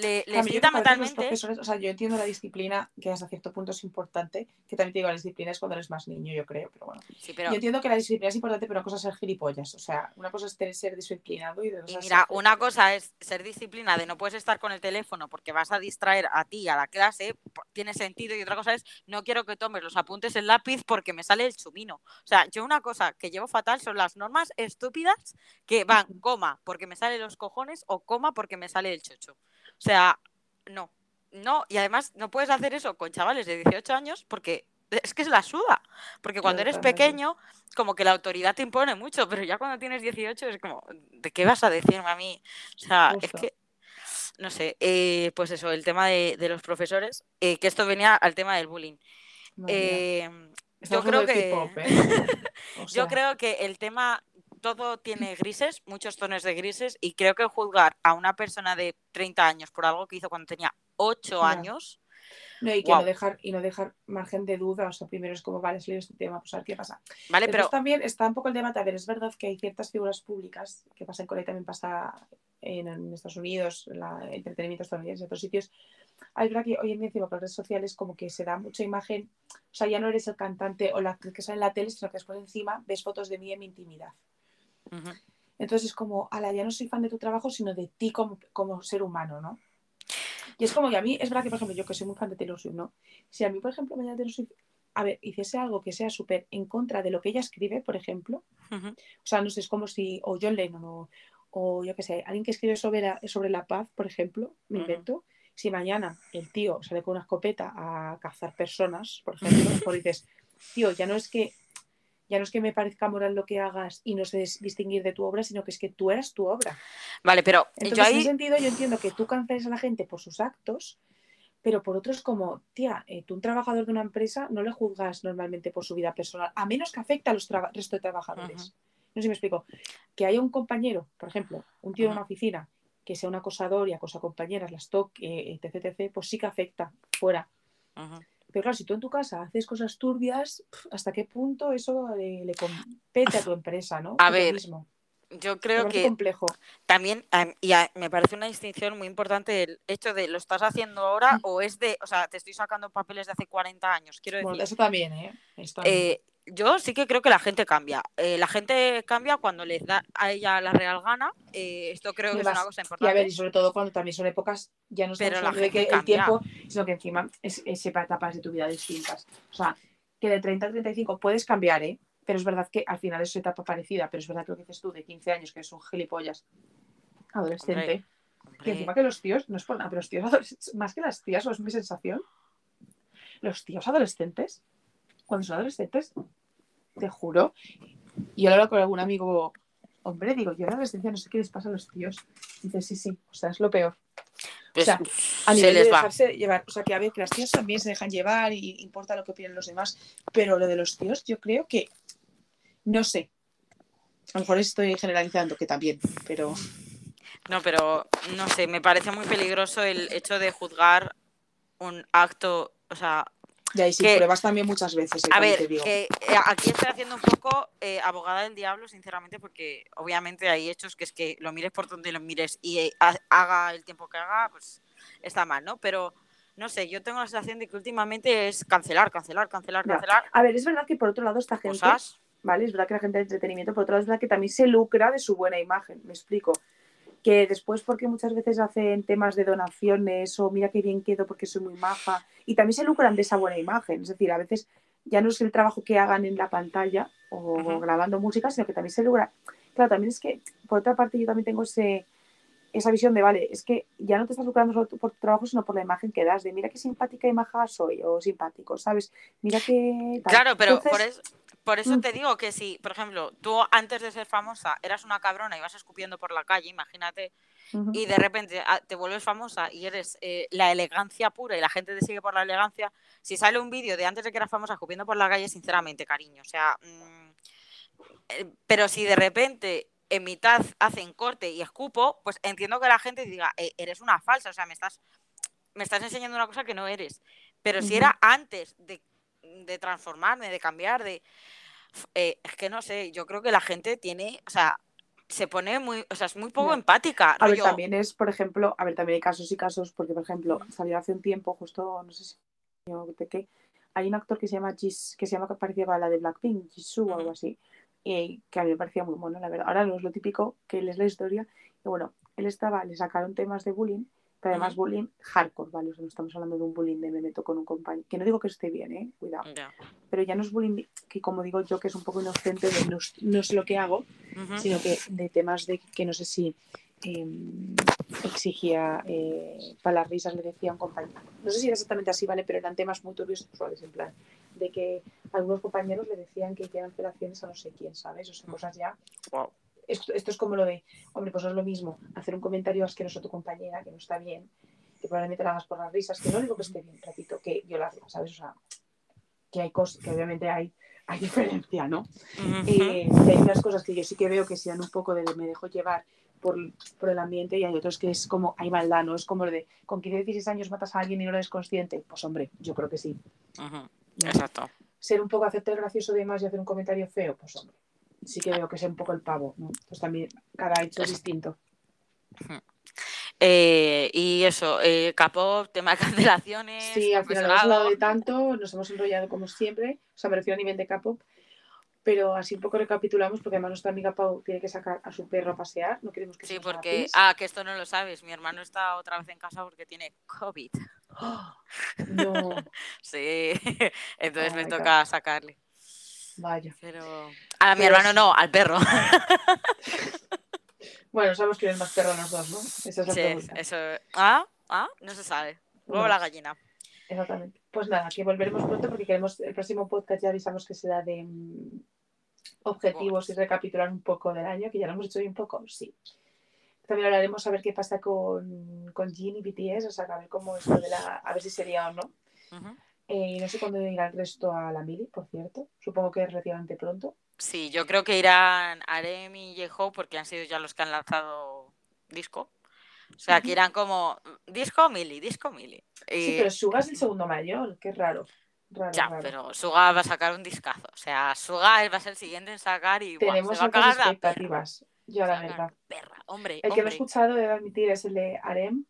A: le, le
C: A mí yo
A: excita
C: creo que a veces los
A: mentalmente.
C: o sea, yo entiendo la disciplina, que hasta cierto punto es importante, que también te digo, la disciplina es cuando eres más niño, yo creo, pero bueno.
A: Sí, pero,
C: Yo entiendo que la disciplina es importante, pero una cosa es ser gilipollas, o sea, una cosa es tener- ser disciplinado y de
A: mira,
C: ser-
A: una cosa es ser disciplina de no puedes estar con el teléfono porque vas a distraer a ti, a la clase, tiene sentido. Y otra cosa es, no quiero que tomes los apuntes en lápiz porque me sale el chumino. O sea, yo una cosa que llevo fatal son las normas estúpidas que van coma porque me sale los cojones o coma porque me sale el chocho. O sea, no, no. Y además no puedes hacer eso con chavales de 18 años porque es que es la suda. Porque cuando eres pequeño, como que la autoridad te impone mucho, pero ya cuando tienes 18 es como, ¿de qué vas a decirme a mí? O sea, es que, no sé, eh, pues eso, el tema de, de los profesores, eh, que esto venía al tema del bullying. Eh, yo creo que- yo creo que el tema, todo tiene grises, muchos tonos de grises, y creo que juzgar a una persona de 30 años por algo que hizo cuando tenía 8
C: Ya.
A: años,
C: No, y que no dejar, y no dejar margen de duda, o sea, primero es como, vale, salido este tema, pues a ver qué pasa.
A: ¿vale?
C: Después
A: Pero
C: también está un poco el debate, a ver, es verdad que hay ciertas figuras públicas, que pasa en Corea y también pasa en, en Estados Unidos, en la entretenimiento estadounidense y otros sitios. Hay verdad que hoy en día encima con las redes sociales como que se da mucha imagen, o sea, ya no eres el cantante o la actriz que sale en la tele, sino que después encima ves fotos de mí en mi intimidad. Entonces es como, ala, ya no soy fan de tu trabajo, sino de ti como, como ser humano, ¿no? Y es como que a mí, es verdad que, por ejemplo, yo que soy muy fan de Taylor Swift, ¿no? Si a mí, por ejemplo, mañana Taylor Swift, a ver, hiciese algo que sea súper en contra de lo que ella escribe, por ejemplo, o sea, no sé, es como si, o John Lennon, o, o yo qué sé, alguien que escribe sobre la, sobre la paz, por ejemplo, me invento, si mañana el tío sale con una escopeta a cazar personas, por ejemplo, mejor dices, tío, ya no es que ya no es que me parezca moral lo que hagas y no sé dis- distinguir de tu obra, sino que es que tú eras tu obra.
A: Vale, pero
C: Entonces,
A: yo
C: en ese sentido, yo entiendo que tú canceles a la gente por sus actos, pero por otro es como, tía, eh, tú un trabajador de una empresa no le juzgas normalmente por su vida personal, a menos que afecte a los resto de trabajadores. No sé si me explico. Que haya un compañero, por ejemplo, un tío de
A: Ujú.
C: una oficina, que sea un acosador y acosa compañeras, las toque, eh, etc, etc, pues sí que afecta fuera. Pero claro, si tú en tu casa haces cosas turbias, ¿hasta qué punto eso le, le compete a tu empresa, ¿no?
A: A ver,
C: mismo.
A: yo creo que
C: complejo.
A: también, am, y a- me parece una distinción muy importante el hecho de lo estás haciendo ahora
C: Mm.
A: o es de, o sea, te estoy sacando papeles de hace 40 años, quiero
C: Bueno,
A: decir.
C: eso también, ¿eh? Eso también.
A: Eh, yo sí que creo que la gente cambia. Eh, la gente cambia cuando les da a ella la real gana. eh, esto creo que es una cosa
C: Y a
A: importante.
C: ver, y sobre todo cuando también son épocas, ya no hablando de que el tiempo, sino que encima es, es etapas de tu vida distintas. O sea, que de 30 a 35 puedes cambiar, ¿eh? Pero es verdad que al final es una etapa parecida, pero es verdad que lo que dices tú de 15 años, que es un gilipollas adolescente.
A: Hombre,
C: Y encima que los tíos, no es por nada, pero los tíos adolescentes, más que las tías, o es mi sensación, los tíos adolescentes, cuando son adolescentes, te juro, y yo lo hablo con algún amigo, hombre, digo, yo en la adolescencia no sé qué les pasa a los tíos. Dice, sí, sí, o sea, es lo peor.
A: pues,
C: o sea, A
A: se
C: nivel de
A: les va.
C: dejarse llevar, o sea, que a ver, que las tías también se dejan llevar y importa lo que opinen los demás, pero lo de los tíos, yo creo que, no sé, a lo mejor estoy generalizando, que también, pero
A: No, pero no sé, me parece muy peligroso el hecho de juzgar un acto, o sea,
C: y sin
A: Que-
C: pruebas también muchas veces, eh,
A: a ver,
C: te digo.
A: que eh, aquí estoy haciendo un poco eh, abogada del diablo, sinceramente, porque obviamente hay hechos que es que lo mires por donde lo mires y eh, ha- haga el tiempo que haga, pues está mal, ¿no? Pero no sé, yo tengo la sensación de que últimamente es cancelar, cancelar, cancelar,
C: Ya.
A: cancelar
C: A ver, es verdad que por otro lado esta gente,
A: cosas.
C: ¿vale? Es verdad que la gente de entretenimiento, por otro lado es verdad que también se lucra de su buena imagen, me explico. Que después porque muchas veces hacen temas de donaciones o mira qué bien quedo porque soy muy maja y también se lucran de esa buena imagen. Es decir, a veces ya no es el trabajo que hagan en la pantalla o grabando música, sino que también se lucra. Claro, también es que por otra parte yo también tengo ese, esa visión de, vale, es que ya no te estás lucrando solo por tu trabajo, sino por la imagen que das, de mira qué simpática y maja soy, o simpático, ¿sabes? Mira qué...
A: Claro, pero por eso... Por eso te digo que si, por ejemplo, tú antes de ser famosa eras una cabrona y vas escupiendo por la calle, imagínate, y de repente ah, te vuelves famosa y eres eh, la elegancia pura y la gente te sigue por la elegancia, si sale un vídeo de antes de que eras famosa escupiendo por la calle, sinceramente, cariño, o sea, mm, eh, pero si de repente en mitad hacen corte y escupo, pues entiendo que la gente diga, eh, eres una falsa, o sea, me estás, me estás enseñando una cosa que no eres. Pero si era antes de, de transformarme, de cambiar, de eh, es que no sé, yo creo que la gente tiene, o sea, se pone muy, o sea, es muy poco empática.
C: A ver, también es, por ejemplo, a ver, también hay casos y casos, porque, por ejemplo, salió hace un tiempo, justo, no sé si de qué, hay un actor que se llama Jis, que se llama que parecía la de Blackpink, Jisoo o algo así, y que a mí me parecía muy bueno, la verdad. Ahora no es lo típico que él es la historia, y bueno, él estaba, le sacaron temas de bullying pero además bullying hardcore, ¿vale? O sea, no estamos hablando de un bullying de me meto con un compañero, que no digo que esté bien, ¿eh? Cuidado. Pero ya no es bullying que, como digo yo, que es un poco inocente de no, no sé lo que hago, sino que de temas de que no sé si em, exigía eh, para las risas, le decía a un compañero. No sé si era exactamente así, ¿vale? Pero eran temas muy turbios sexuales, en plan, de que algunos compañeros le decían que hicieran relaciones a no sé quién, ¿sabes? O sea, cosas ya esto, es como lo de, hombre, pues no es lo mismo hacer un comentario asqueroso a tu compañera, que no está bien, que probablemente la hagas por las risas, que no digo que esté bien, repito, que violarla, ¿sabes? O sea, que hay cosas, que obviamente hay, hay diferencia, ¿no? Eh, que hay unas cosas que yo sí que veo que sean un poco de me dejo llevar por, por, el ambiente y hay otros que es como, hay maldad, ¿no? Es como de, con 15 16 años matas a alguien y no eres consciente. Pues hombre, yo creo que sí.
A: Exacto.
C: Ser un poco hacerte gracioso de más y hacer un comentario feo, pues hombre sí que veo que es un poco el pavo, ¿no? Pues también cada hecho es distinto.
A: Eh, y eso, eh, Capop, tema de cancelaciones.
C: Sí, al final hemos hablado de tanto, nos hemos enrollado como siempre, o sea, me refiero a nivel de Capop, pero así un poco recapitulamos, porque además nuestra amiga Pau tiene que sacar a su perro a pasear, no queremos que
A: Sí, porque, ah, que esto no lo sabes, mi hermano está otra vez en casa porque tiene COVID.
C: no.
A: sí, entonces me toca sacarle.
C: Vaya.
A: Pero a mi hermano no, al perro.
C: bueno, sabemos que es más perro los dos, ¿no? Esa es la
A: sí, Eso... Ah, ah, no se sabe. Luego la gallina.
C: Exactamente. Pues nada, que volveremos pronto porque queremos el próximo podcast ya avisamos que será de mm, objetivos y recapitular un poco del año, que ya lo hemos hecho hoy un poco, sí. También hablaremos a ver qué pasa con, con Jean y BTS, o sea, a ver cómo esto de la, a ver si sería o no. Eh, no sé cuándo irá el resto a la Mili, por cierto. Supongo que es relativamente pronto.
A: Sí, yo creo que irán Arem y Yeho porque han sido ya los que han lanzado disco. O sea, que irán como disco Mili, disco Mili.
C: Sí, pero Suga es el segundo mayor, qué raro.
A: ya, pero Suga va a sacar un discazo. O sea, Suga va a ser el siguiente en sacar y
C: Tenemos
A: se va a cagar
C: expectativas. Yo, la verdad.
A: Perra, hombre.
C: El que me he escuchado, debo admitir, es el de Arem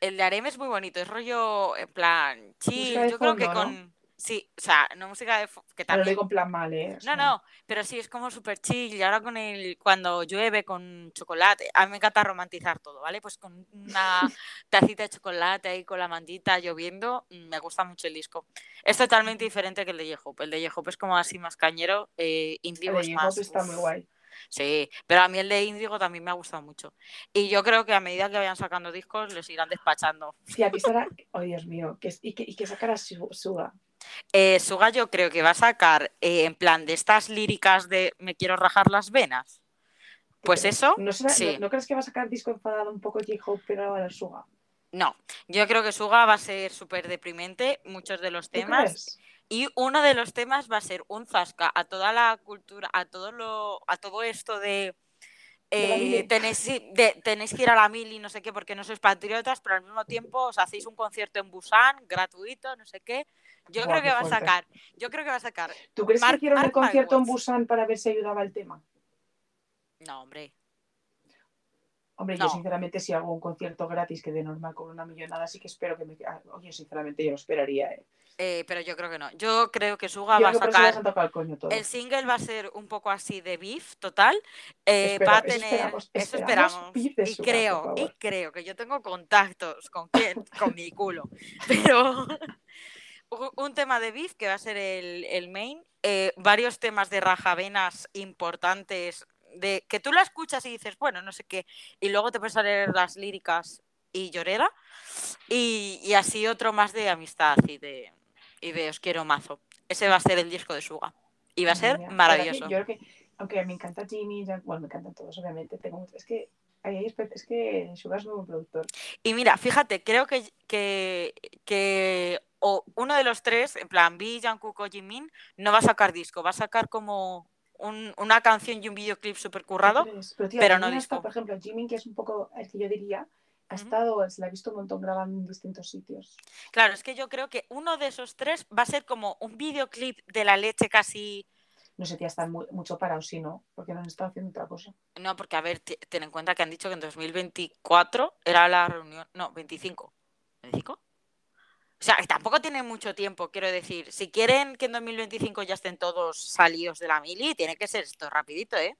A: el de Arem es muy bonito, es rollo en plan chill. Yo creo que con. Sí, o sea, no música de que también.
C: No lo digo en plan mal, ¿eh?
A: no, no, pero sí, es como súper chill. Y ahora con el. Cuando llueve con chocolate. A mí me encanta romantizar todo, ¿vale? Pues con una tacita de chocolate ahí con la mantita lloviendo, mm, me gusta mucho el disco. Es totalmente diferente que el de Yehop. El de Yehop es como así más cañero. Eh,
C: el de más. está muy guay.
A: Sí, pero a mí el de Índigo también me ha gustado mucho. Y yo creo que a medida que vayan sacando discos, les irán despachando.
C: Sí, aquí será. Oh, Dios mío. ¿Y que, y sacará Suga?
A: Eh, Suga yo creo que va a sacar eh, en plan de estas líricas de me quiero rajar las venas. Pues eso.
C: ¿No, crees que va a sacar disco enfadado un poco J-Hope, pero a la Suga?
A: No, yo creo que Suga va a ser súper deprimente, muchos de los temas. Y uno de los temas va a ser un zasca a toda la cultura, a todo lo, a todo esto de, eh, tenéis, tenéis, que ir a la mil y no sé qué porque no sois patriotas, pero al mismo tiempo os hacéis un concierto en Busan gratuito, no sé qué. Yo creo que va a sacar. Yo creo que va a sacar.
C: ¿Tú crees que hicieron el concierto en Busan para ver si ayudaba el tema?
A: No, hombre.
C: Hombre, yo sinceramente si hago un concierto gratis que de normal con una millonada, sí que espero que me... Ah, oye, sinceramente yo lo esperaría, ¿eh?
A: Eh, pero yo creo que no. Yo creo que Suga va a sacar. El, single va a ser un poco así de beef total. Eh, va a tener. Eso esperamos. y creo, y creo que yo tengo contactos con quién, con mi culo. Pero un tema de beef que va a ser el, main. Eh, varios temas de rajavenas importantes de que tú la escuchas y dices, bueno, no sé qué, y luego te puedes a leer las líricas y llorera, y, y así otro más de amistad y de, y de os quiero mazo. Ese va a ser el disco de Suga. Y va a ser
C: Mira,
A: maravilloso.
C: Yo creo que, aunque me encanta Jimmy, Jack- bueno, me encantan todos, obviamente. Tengo, es que, es que Sugar es buen productor.
A: Y mira, fíjate, creo que, que, que o uno de los tres, en plan B, Jungkook o Jimin, no va a sacar disco, va a sacar como un- una canción y un videoclip súper currado.
C: Pero, tío,
A: pero
C: Jimmy
A: no disco.
C: por ejemplo, Jimmy, que es un poco el que yo diría, ha estado, se la ha visto un montón grabando en distintos sitios.
A: Claro, es que yo creo que uno de esos tres va a ser como un videoclip de la leche casi...
C: No sé, tía, están muy- mucho parados, sí, ¿no? Porque no han estado haciendo otra cosa.
A: No, porque a ver, te- ten en cuenta que han dicho que en 2024 era la reunión... No, 25. ¿25? O sea, tampoco tienen mucho tiempo, quiero decir. Si quieren que en 2025 ya estén todos salidos de la mili, tiene que ser esto rapidito, ¿eh?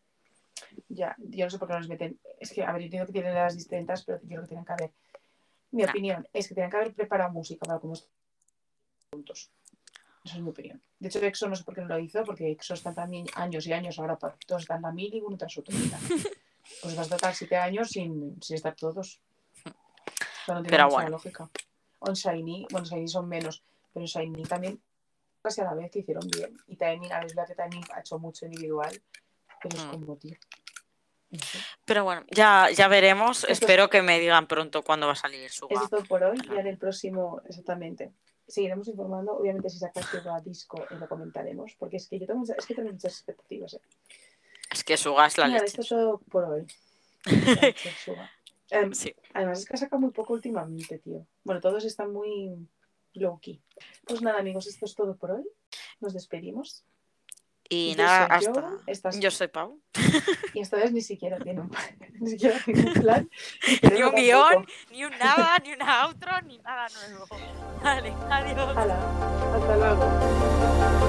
C: Ya, yo no sé por qué no les meten. Es que, a ver, yo entiendo que tienen las distintas, pero yo creo que tienen que haber. Mi opinión es que tienen que haber preparado música para como juntos. Esa es mi opinión. De hecho, EXO no sé por qué no lo hizo, porque EXO está también años y años ahora, todos están en la mil y uno tras otro. Pues vas a estar siete años sin, sin estar todos. O sea, no tiene
A: Pero
C: mucha
A: bueno.
C: lógica. O en Shiny, bueno, Shiny son menos, pero en Shiny también casi a la vez que hicieron bien. Y Timing, a ver, verdad que Timing ha hecho mucho individual, pero es
A: Mm.
C: como, tío. No sé.
A: Pero bueno, ya, ya veremos.
C: Esto es-
A: Espero que me digan pronto cuándo va a salir su
C: es todo por hoy. Ya en el próximo, exactamente. Seguiremos informando. Obviamente, si sacas tu disco, eh, lo comentaremos. Porque es que yo tengo, muchas- es que tengo muchas expectativas. eh.
A: Es que Suga es la
C: Mira,
A: leche.
C: esto es todo por hoy. Em,
A: Sí.
C: Además, es que saca muy poco últimamente, tío. Bueno, todos están muy low key. Pues nada, amigos, esto es todo por hoy. Nos despedimos.
A: Y
C: Yo
A: nada,
C: soy yo,
A: hasta.
C: estás-
A: Yo soy Pau.
C: Y esta vez ni siquiera tiene un, ni siquiera tiene un plan.
A: Ni un guion, ni un nada, ni una outro, ni nada nuevo. Vale, adiós.
C: Hala, hasta luego.